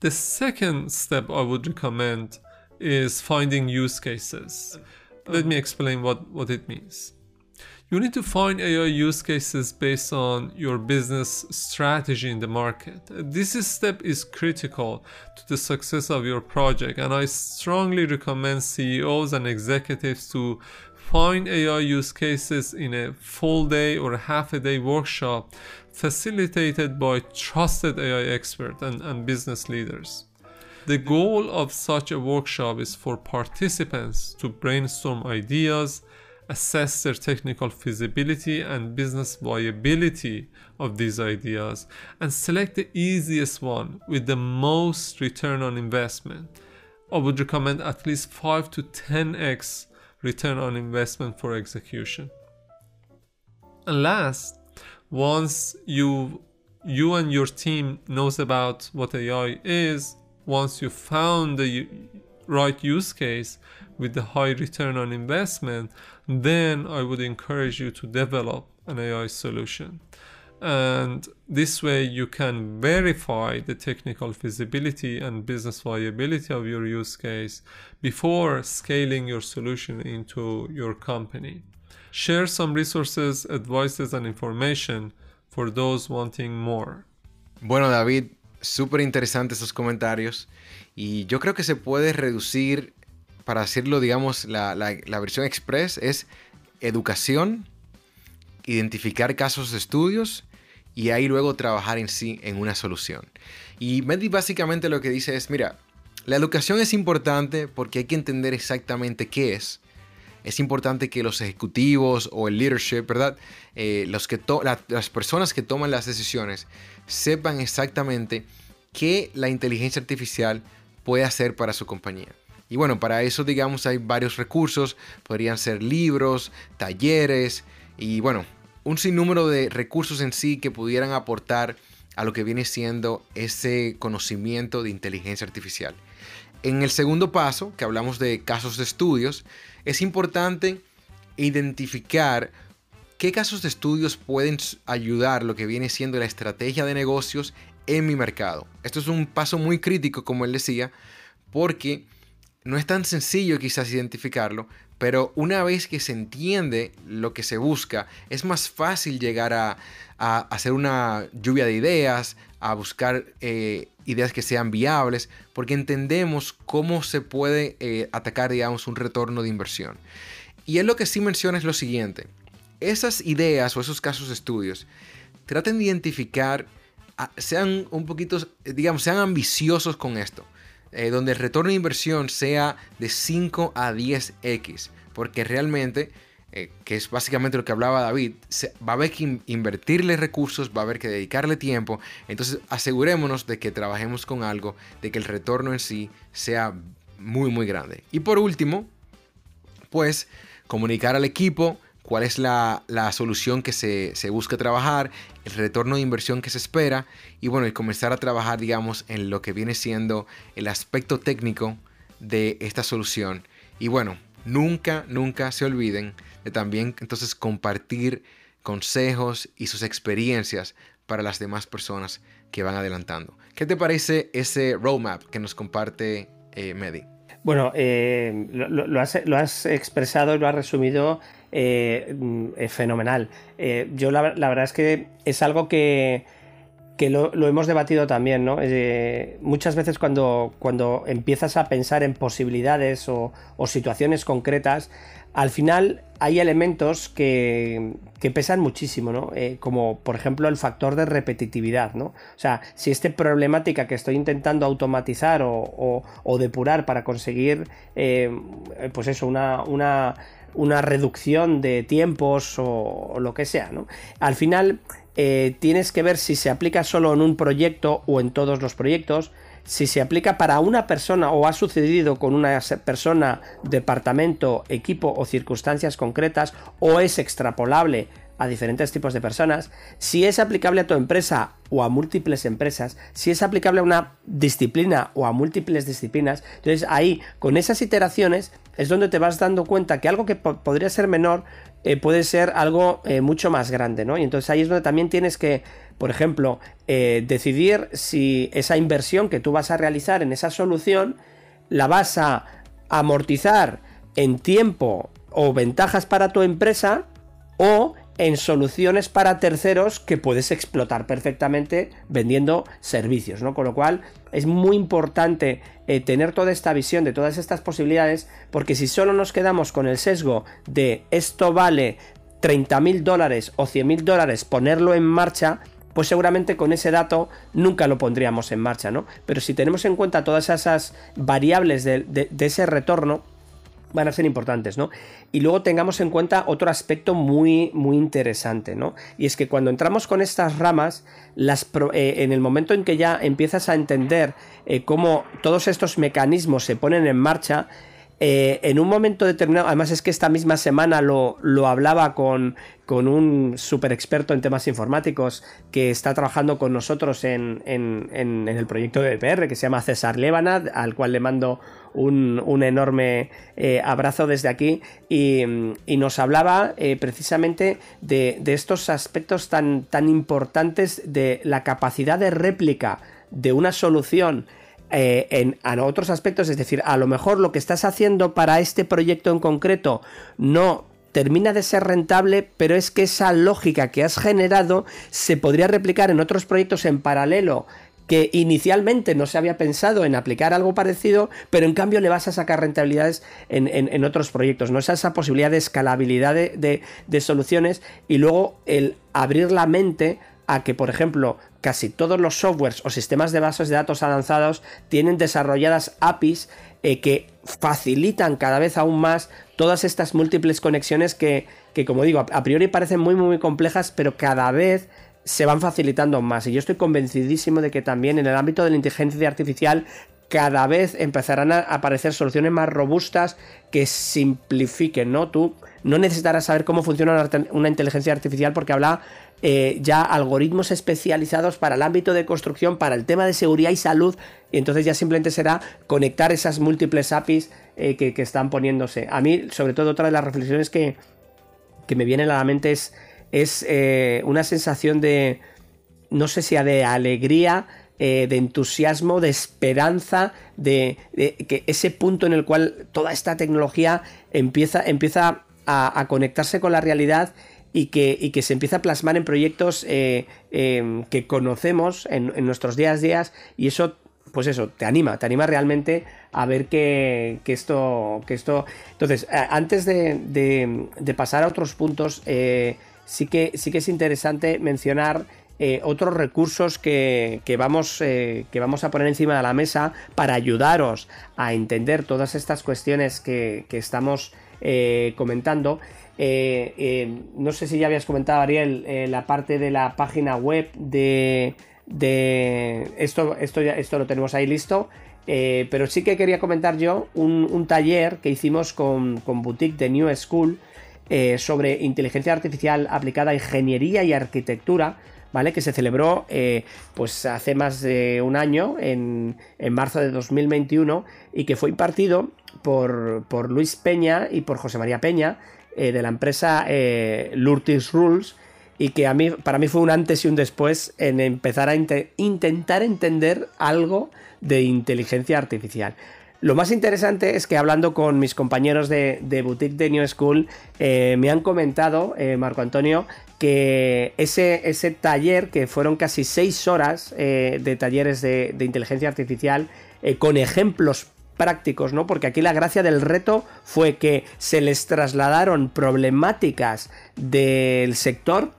The second step I would recommend is finding use cases. Let me explain what, what it means. You need to find AI use cases based on your business strategy in the market. This step is critical to the success of your project, and I strongly recommend CEOs and executives to find AI use cases in a full day or half a day workshop facilitated by trusted AI experts and, and business leaders. The goal of such a workshop is for participants to brainstorm ideas, assess their technical feasibility and business viability of these ideas, and select the easiest one with the most return on investment. I would recommend at least 5 to 10x return on investment for execution. And last, once you you and your team knows about what AI is, once you found the right use case with the high return on investment, then I would encourage you to develop an AI solution. And this way you can verify the technical feasibility and business viability of your use case before scaling your solution into your company. Share some resources, advices, and information for those wanting more. Bueno, David, súper interesantes esos comentarios y yo creo que se puede reducir, para decirlo, digamos, la, versión express es educación, identificar casos de estudios y ahí luego trabajar en sí en una solución. Y Mendy básicamente lo que dice es, mira, la educación es importante porque hay que entender exactamente qué es. Es importante que los ejecutivos o el leadership, ¿verdad? Eh, los que las personas que toman las decisiones sepan exactamente que la inteligencia artificial puede hacer para su compañía. Y bueno, para eso digamos hay varios recursos, podrían ser libros, talleres y bueno, un sinnúmero de recursos en sí que pudieran aportar a lo que viene siendo ese conocimiento de inteligencia artificial. En el segundo paso, que hablamos de casos de estudios, es importante identificar qué casos de estudios pueden ayudar lo que viene siendo la estrategia de negocios en mi mercado. Esto es un paso muy crítico, como él decía, porque no es tan sencillo quizás identificarlo, pero una vez que se entiende lo que se busca, es más fácil llegar a, hacer una lluvia de ideas, a buscar eh, ideas que sean viables, porque entendemos cómo se puede eh, atacar, digamos, un retorno de inversión. Y él lo que sí menciona es lo siguiente, esas ideas o esos casos de estudios, traten de identificar, sean un poquito, digamos, sean ambiciosos con esto. Eh, donde el retorno de inversión sea de 5 a 10x, porque realmente, eh, que es básicamente lo que hablaba David, va a haber que invertirle recursos, va a haber que dedicarle tiempo, entonces asegurémonos de que trabajemos con algo, de que el retorno en sí sea muy muy grande. Y por último, pues comunicar al equipo, cuál es la, solución que se, busca trabajar, el retorno de inversión que se espera y bueno, y comenzar a trabajar, digamos, en lo que viene siendo el aspecto técnico de esta solución. Y bueno, nunca, nunca se olviden de también entonces compartir consejos y sus experiencias para las demás personas que van adelantando. ¿Qué te parece ese roadmap que nos comparte eh? Bueno, eh, lo, has, expresado y lo has resumido eh, mm, fenomenal. Eh, yo la, verdad es que es algo que, lo, hemos debatido también, ¿no? muchas veces cuando, cuando empiezas a pensar en posibilidades o, situaciones concretas, al final hay elementos que, pesan muchísimo, ¿no? Eh, como por ejemplo el factor de repetitividad, ¿no? O sea, si esta problemática que estoy intentando automatizar o, depurar para conseguir, pues eso, una, una una reducción de tiempos o, lo que sea. ¿no? Al final eh, tienes que ver si se aplica solo en un proyecto o en todos los proyectos, si se aplica para una persona o ha sucedido con una persona, departamento, equipo o circunstancias concretas o es extrapolable a diferentes tipos de personas, si es aplicable a tu empresa o a múltiples empresas, si es aplicable a una disciplina o a múltiples disciplinas, entonces ahí con esas iteraciones es donde te vas dando cuenta que algo que podría ser menor eh, puede ser algo eh, mucho más grande, ¿no? Y entonces ahí es donde también tienes que, por ejemplo, eh, decidir si esa inversión que tú vas a realizar en esa solución la vas a amortizar en tiempo o ventajas para tu empresa o en soluciones para terceros que puedes explotar perfectamente vendiendo servicios, ¿no? Con lo cual es muy importante eh, tener toda esta visión de todas estas posibilidades, porque si solo nos quedamos con el sesgo de esto vale 30 mil dólares o 100 mil dólares ponerlo en marcha, pues seguramente con ese dato nunca lo pondríamos en marcha, ¿no? Pero si tenemos en cuenta todas esas variables de ese retorno, van a ser importantes, ¿no? Y luego tengamos en cuenta otro aspecto muy, muy interesante, ¿no? Y es que cuando entramos con estas ramas, las eh, en el momento en que ya empiezas a entender eh, cómo todos estos mecanismos se ponen en marcha, eh, en un momento determinado, además es que esta misma semana lo, lo hablaba con, con un super experto en temas informáticos que está trabajando con nosotros en, el proyecto de EPR, que se llama César Lebanad, al cual le mando un, enorme eh, abrazo desde aquí, y, nos hablaba eh, precisamente de, estos aspectos tan, tan importantes de la capacidad de réplica de una solución eh, en, otros aspectos, es decir, a lo mejor lo que estás haciendo para este proyecto en concreto no termina de ser rentable, pero es que esa lógica que has generado se podría replicar en otros proyectos en paralelo que inicialmente no se había pensado en aplicar algo parecido, pero en cambio le vas a sacar rentabilidades en, otros proyectos, ¿no? Esa, esa posibilidad de escalabilidad de, de soluciones y luego el abrir la mente a que, por ejemplo, casi todos los softwares o sistemas de bases de datos avanzados tienen desarrolladas APIs eh, que facilitan cada vez aún más todas estas múltiples conexiones que, que, como digo, a priori parecen muy, muy complejas, pero cada vez se van facilitando más. Y yo estoy convencidísimo de que también en el ámbito de la inteligencia artificial cada vez empezarán a aparecer soluciones más robustas que simplifiquen, ¿no? Tú no necesitarás saber cómo funciona una, inteligencia artificial porque habla eh, ya algoritmos especializados para el ámbito de construcción, para el tema de seguridad y salud, y entonces ya simplemente será conectar esas múltiples APIs eh, que, están poniéndose. A mí, sobre todo, otra de las reflexiones que, que me vienen a la mente es, es eh, una sensación de, no sé si de alegría, de entusiasmo, de esperanza, de, que ese punto en el cual toda esta tecnología empieza, empieza a, conectarse con la realidad y que, que, se empieza a plasmar en proyectos eh, em, que conocemos en, nuestros días a días y eso pues eso, te anima, te anima realmente a ver que, esto, que esto... Entonces, antes de, pasar a otros puntos, eh, sí, que, sí que es interesante mencionar eh, otros recursos que, vamos, que vamos a poner encima de la mesa para ayudaros a entender todas estas cuestiones que, que estamos comentando. Eh, eh, no sé si ya habías comentado, Ariel, la parte de la página web de, esto, esto, esto lo tenemos ahí listo. pero sí que quería comentar yo un, taller que hicimos con, con, Boutique de New School sobre inteligencia artificial aplicada a ingeniería y arquitectura. ¿Vale? Que se celebró pues hace más de un año, en, en marzo de 2021, y que fue impartido por, Luis Peña y por José María Peña eh, de la empresa eh, Lurtis Rules y que a mí, para mí fue un antes y un después en empezar a intentar entender algo de inteligencia artificial. Lo más interesante es que hablando con mis compañeros de, Boutique de New School, eh, me han comentado, Marco Antonio, que ese, ese, taller, que fueron casi seis horas de talleres de, de inteligencia artificial, con ejemplos prácticos, ¿no? Porque aquí la gracia del reto fue que se les trasladaron problemáticas del sector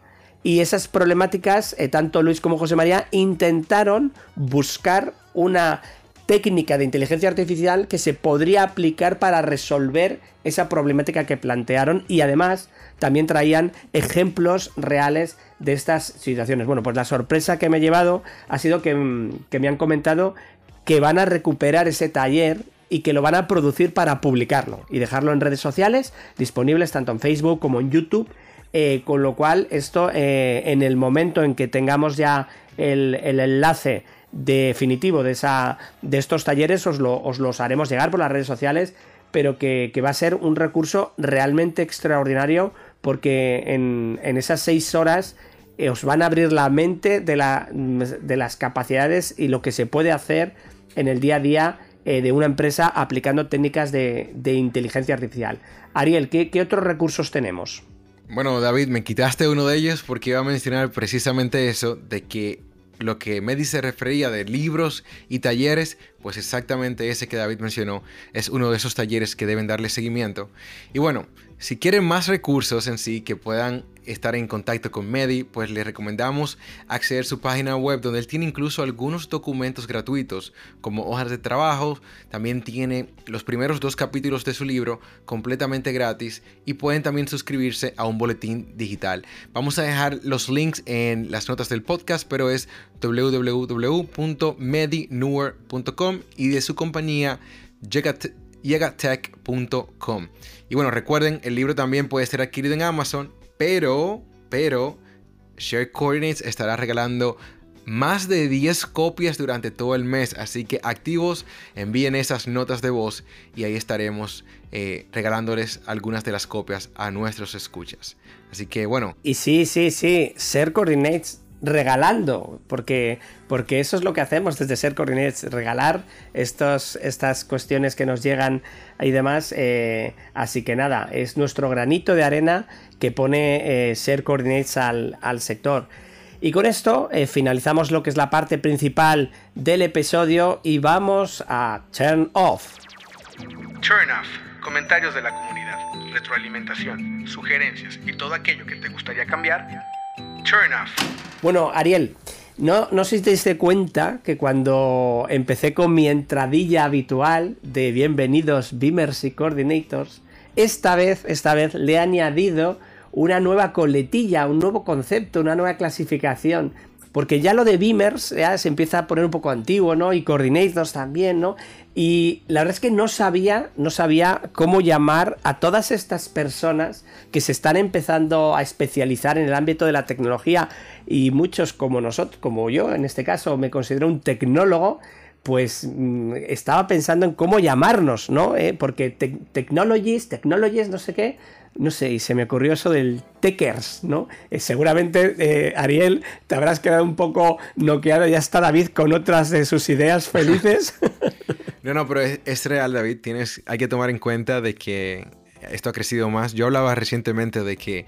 y esas problemáticas, eh, tanto Luis como José María, intentaron buscar una técnica de inteligencia artificial que se podría aplicar para resolver esa problemática que plantearon y además también traían ejemplos reales de estas situaciones. Bueno, pues la sorpresa que me he llevado ha sido que, mm, que me han comentado que van a recuperar ese taller y que lo van a producir para publicarlo y dejarlo en redes sociales, disponibles tanto en Facebook como en YouTube. Eh, con lo cual, esto eh, en el momento en que tengamos ya el, enlace definitivo de, esa, de estos talleres, os, los haremos llegar por las redes sociales, pero que, va a ser un recurso realmente extraordinario porque en, esas seis horas eh, os van a abrir la mente de, la, de las capacidades y lo que se puede hacer en el día a día eh, de una empresa aplicando técnicas de, inteligencia artificial. Ariel, ¿qué, ¿qué, otros recursos tenemos? Bueno, David, me quitaste uno de ellos porque iba a mencionar precisamente eso, de que lo que Medi se refería de libros y talleres, pues exactamente ese que David mencionó es uno de esos talleres que deben darle seguimiento. Y bueno, si quieren más recursos en sí que puedan estar en contacto con Medi, pues les recomendamos acceder a su página web donde él tiene incluso algunos documentos gratuitos como hojas de trabajo, también tiene los primeros dos capítulos de su libro completamente gratis y pueden también suscribirse a un boletín digital. Vamos a dejar los links en las notas del podcast, pero es www.medinewer.com y de su compañía yegatech.com. Y bueno, recuerden, el libro también puede ser adquirido en Amazon, pero, pero, Share Coordinates estará regalando más de 10 copias durante todo el mes. Así que activos, envíen esas notas de voz y ahí estaremos eh, regalándoles algunas de las copias a nuestros escuchas. Así que bueno. Y sí, sí, sí, Share Coordinates regalando, porque, porque eso es lo que hacemos desde Ser Coordinates, regalar estos, estas cuestiones que nos llegan y demás. Eh, así que nada, es nuestro granito de arena que pone eh, Ser Coordinates al, sector. Y con esto eh, finalizamos lo que es la parte principal del episodio y vamos a Turn Off. Turn Off, comentarios de la comunidad, retroalimentación, sugerencias y todo aquello que te gustaría cambiar. Turn Off. Bueno, Ariel, no, no sé si te diste cuenta que cuando empecé con mi entradilla habitual de bienvenidos Beamers y Coordinators, esta vez, esta vez le he añadido una nueva coletilla, un nuevo concepto, una nueva clasificación. porque ya lo de Beamers se empieza a poner un poco antiguo, ¿no? Y Coordinators también, ¿no? Y la verdad es que no sabía, no sabía cómo llamar a todas estas personas que se están empezando a especializar en el ámbito de la tecnología y muchos como nosotros, como yo en este caso, me considero un tecnólogo, pues mm, estaba pensando en cómo llamarnos, ¿no? Eh, porque technologies, technologies, no sé qué, no sé, y se me ocurrió eso del Techers, ¿no? Eh, seguramente, eh, Ariel, te habrás quedado un poco noqueado, ya está David con otras de sus ideas felices. no, no, pero es, real, David, tienes, hay que tomar en cuenta de que esto ha crecido más. Yo hablaba recientemente de que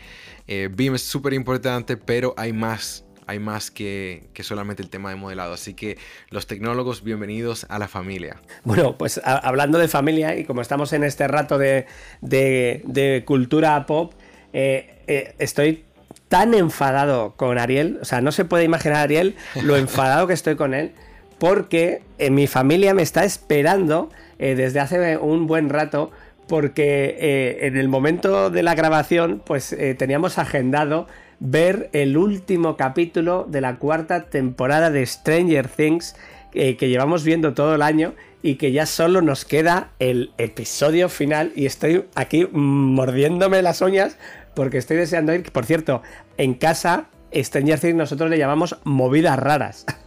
eh, BIM es súper importante, pero hay más hay más que, solamente el tema de modelado. Así que los tecnólogos, bienvenidos a la familia. Bueno, pues hablando de familia y como estamos en este rato de, cultura pop, eh, eh, estoy tan enfadado con Ariel, o sea, no se puede imaginar Ariel lo enfadado que estoy con él, porque en mi familia me está esperando eh, desde hace un buen rato porque en el momento de la grabación pues teníamos agendado ver el último capítulo de la cuarta temporada de Stranger Things eh, que llevamos viendo todo el año y que ya solo nos queda el episodio final y estoy aquí mordiéndome las uñas porque estoy deseando ir, por cierto, en casa Stranger Things nosotros le llamamos movidas raras.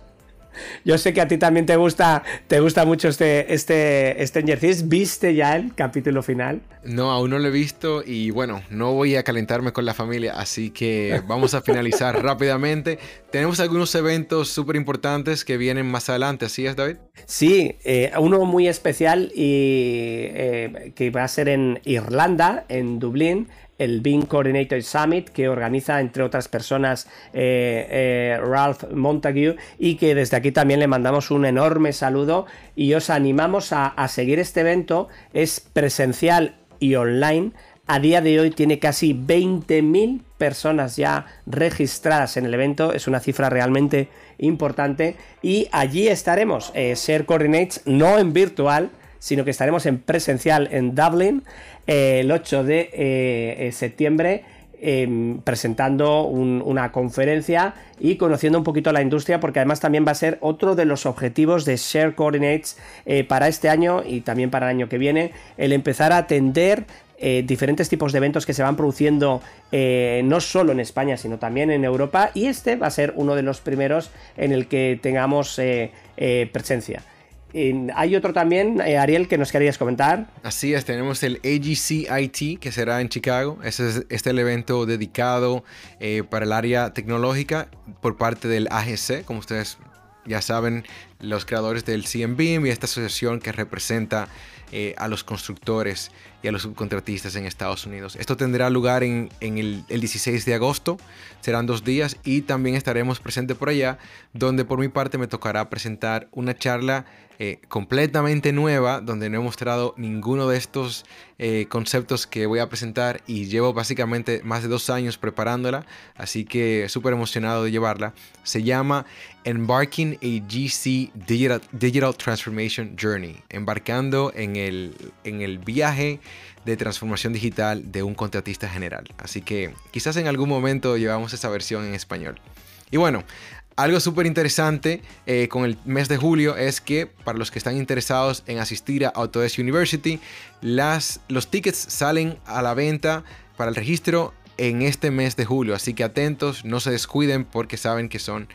Yo sé que a ti también te gusta, te gusta mucho este, este Stranger Things. ¿Viste ya el capítulo final? No, aún no lo he visto y bueno, no voy a calentarme con la familia, así que vamos a finalizar rápidamente. Tenemos algunos eventos súper importantes que vienen más adelante, ¿así es, David? Sí, eh, uno muy especial y eh, que va a ser en Irlanda, en Dublín, el BIM Coordinator Summit que organiza entre otras personas eh, eh, Ralph Montague y que desde aquí también le mandamos un enorme saludo y os animamos a, seguir este evento. Es presencial y online. A día de hoy tiene casi 20.000 personas ya registradas en el evento, es una cifra realmente importante. Y allí estaremos, eh, Share Coordinates, no en virtual, sino que estaremos en presencial en Dublin eh, el 8 de eh, septiembre. Em, presentando una conferencia y conociendo un poquito la industria porque además también va a ser otro de los objetivos de Share Coordinates eh, para este año y también para el año que viene el empezar a atender diferentes tipos de eventos que se van produciendo no solo en España sino también en Europa y este va a ser uno de los primeros en el que tengamos presencia hay otro también, eh, Ariel, que nos querías comentar. Así es, tenemos el AGC que será en Chicago. Ese es, este el evento dedicado eh, para el área tecnológica por parte del AGC, como ustedes ya saben, los creadores del CMBIM y esta asociación que representa eh, a los constructores y a los subcontratistas en Estados Unidos. Esto tendrá lugar en, el, el, 16 de agosto, serán dos días y también estaremos presentes por allá, donde por mi parte me tocará presentar una charla eh, completamente nueva, donde no he mostrado ninguno de estos eh, conceptos que voy a presentar y llevo básicamente más de dos años preparándola, así que súper emocionado de llevarla. Se llama Embarking a GC Digital, Transformation Journey, embarcando en el, en el viaje de transformación digital de un contratista general. Así que quizás en algún momento llevamos esa versión en español. Y bueno, algo súper interesante eh, con el mes de julio es que para los que están interesados en asistir a Autodesk University, las, los tickets salen a la venta para el registro en este mes de julio. Así que atentos, no se descuiden porque saben que son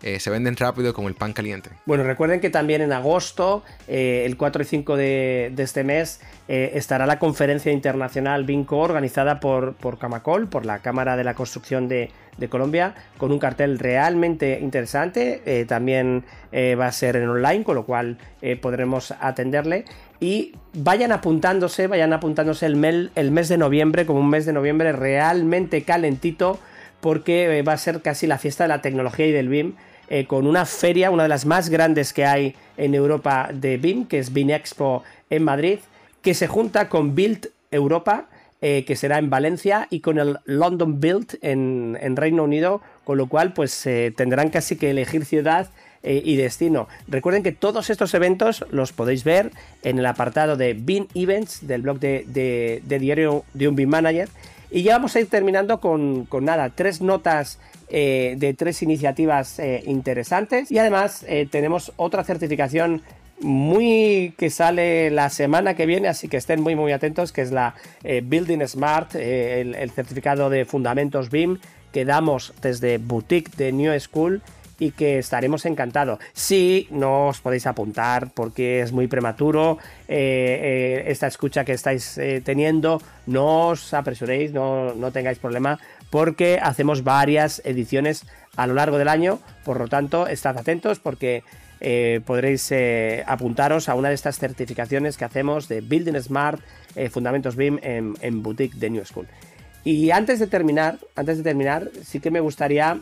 eh, se venden rápido como el pan caliente. Bueno, recuerden que también en agosto, eh, el 4 y 5 de, este mes, eh, estará la conferencia internacional Vinco organizada por, por Camacol, por la Cámara de la Construcción de, Colombia, con un cartel realmente interesante. también va a ser en online, con lo cual podremos atenderle. Y vayan apuntándose, vayan apuntándose el, el mes de noviembre como un mes de noviembre realmente calentito porque va a ser casi la fiesta de la tecnología y del BIM eh, con una feria, una de las más grandes que hay en Europa de BIM, que es BIM Expo en Madrid, que se junta con Build Europa, eh, que será en Valencia, y con el London Build en, Reino Unido, con lo cual pues eh, tendrán casi que elegir ciudad y destino. Recuerden que todos estos eventos los podéis ver en el apartado de BIM Events del blog de, de, de diario de un BIM Manager Y ya vamos a ir terminando con, con nada, tres notas eh, de tres iniciativas eh, interesantes. Y además eh, tenemos otra certificación muy que sale la semana que viene, así que estén muy muy atentos, que es la Building Smart, el, certificado de fundamentos BIM que damos desde Boutique de New School y que estaremos encantados. Si no os podéis apuntar porque es muy prematuro esta escucha que estáis teniendo, no os apresuréis, no, no tengáis problema porque hacemos varias ediciones a lo largo del año, por lo tanto, estad atentos porque eh, podréis eh, apuntaros a una de estas certificaciones que hacemos de Building Smart, eh, Fundamentos BIM en, Boutique de New School. Y antes de terminar, antes de terminar, sí que me gustaría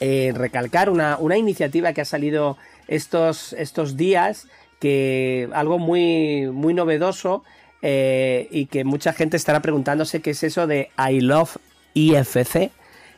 recalcar una, iniciativa que ha salido estos, estos días, que algo muy, muy novedoso y que mucha gente estará preguntándose qué es eso de I Love IFC.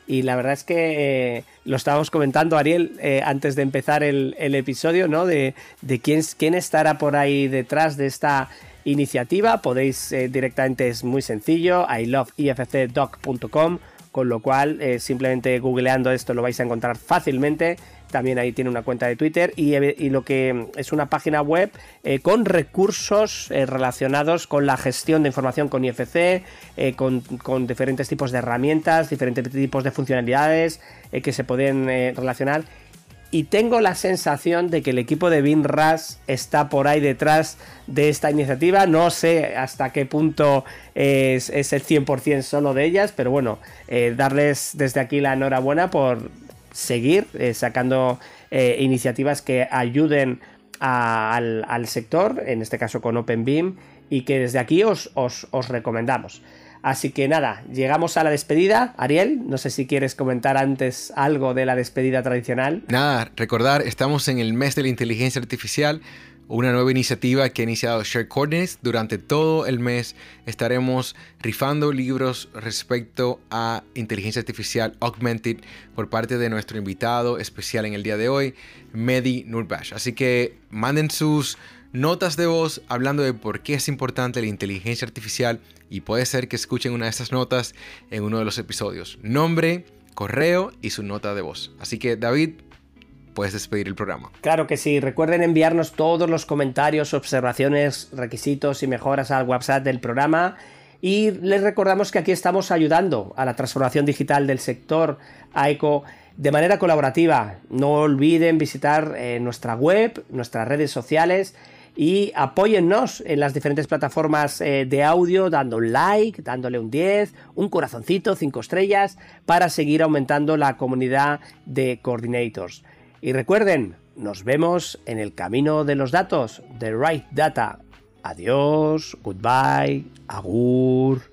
Y la verdad es que eh, lo estábamos comentando, Ariel, eh, antes de empezar el, episodio, ¿no? De, quién, estará por ahí detrás de esta iniciativa. Podéis eh, directamente, es muy sencillo, iloveifcdoc.com, con lo cual simplemente googleando esto lo vais a encontrar fácilmente también ahí tiene una cuenta de Twitter y, lo que es una página web eh, con recursos eh, relacionados con la gestión de información con IFC, eh, con, diferentes tipos de herramientas, diferentes tipos de funcionalidades que se pueden relacionar. Y tengo la sensación de que el equipo de BinRAS está por ahí detrás de esta iniciativa. No sé hasta qué punto es, es el 100% solo de ellas, pero bueno, darles desde aquí la enhorabuena por, seguir eh, sacando eh, iniciativas que ayuden al, sector, en este caso con OpenBeam, y que desde aquí os, os, recomendamos. Así que nada, llegamos a la despedida. Ariel, no sé si quieres comentar antes algo de la despedida tradicional. Nada, recordar, estamos en el mes de la inteligencia artificial una nueva iniciativa que ha iniciado Share Coordinates. Durante todo el mes estaremos rifando libros respecto a inteligencia artificial augmented por parte de nuestro invitado especial en el día de hoy, Medi Nurbash. Así que manden sus notas de voz hablando de por qué es importante la inteligencia artificial y puede ser que escuchen una de estas notas en uno de los episodios. Nombre, correo y su nota de voz. Así que David, puedes despedir el programa. Claro que sí, recuerden enviarnos todos los comentarios, observaciones, requisitos y mejoras al WhatsApp del programa. Y les recordamos que aquí estamos ayudando a la transformación digital del sector AECO de manera colaborativa. No olviden visitar eh, nuestra web, nuestras redes sociales y apóyennos en las diferentes plataformas eh, de audio, dando un like, dándole un 10, un corazoncito, 5 estrellas, para seguir aumentando la comunidad de coordinators. Y recuerden, nos vemos en el camino de los datos, The Right Data. Adiós, goodbye, agur.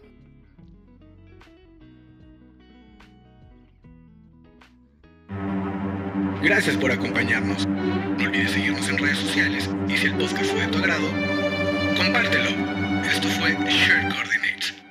Gracias por acompañarnos. No olvides seguirnos en redes sociales y si el podcast fue de tu agrado, compártelo. Esto fue Share Coordinate.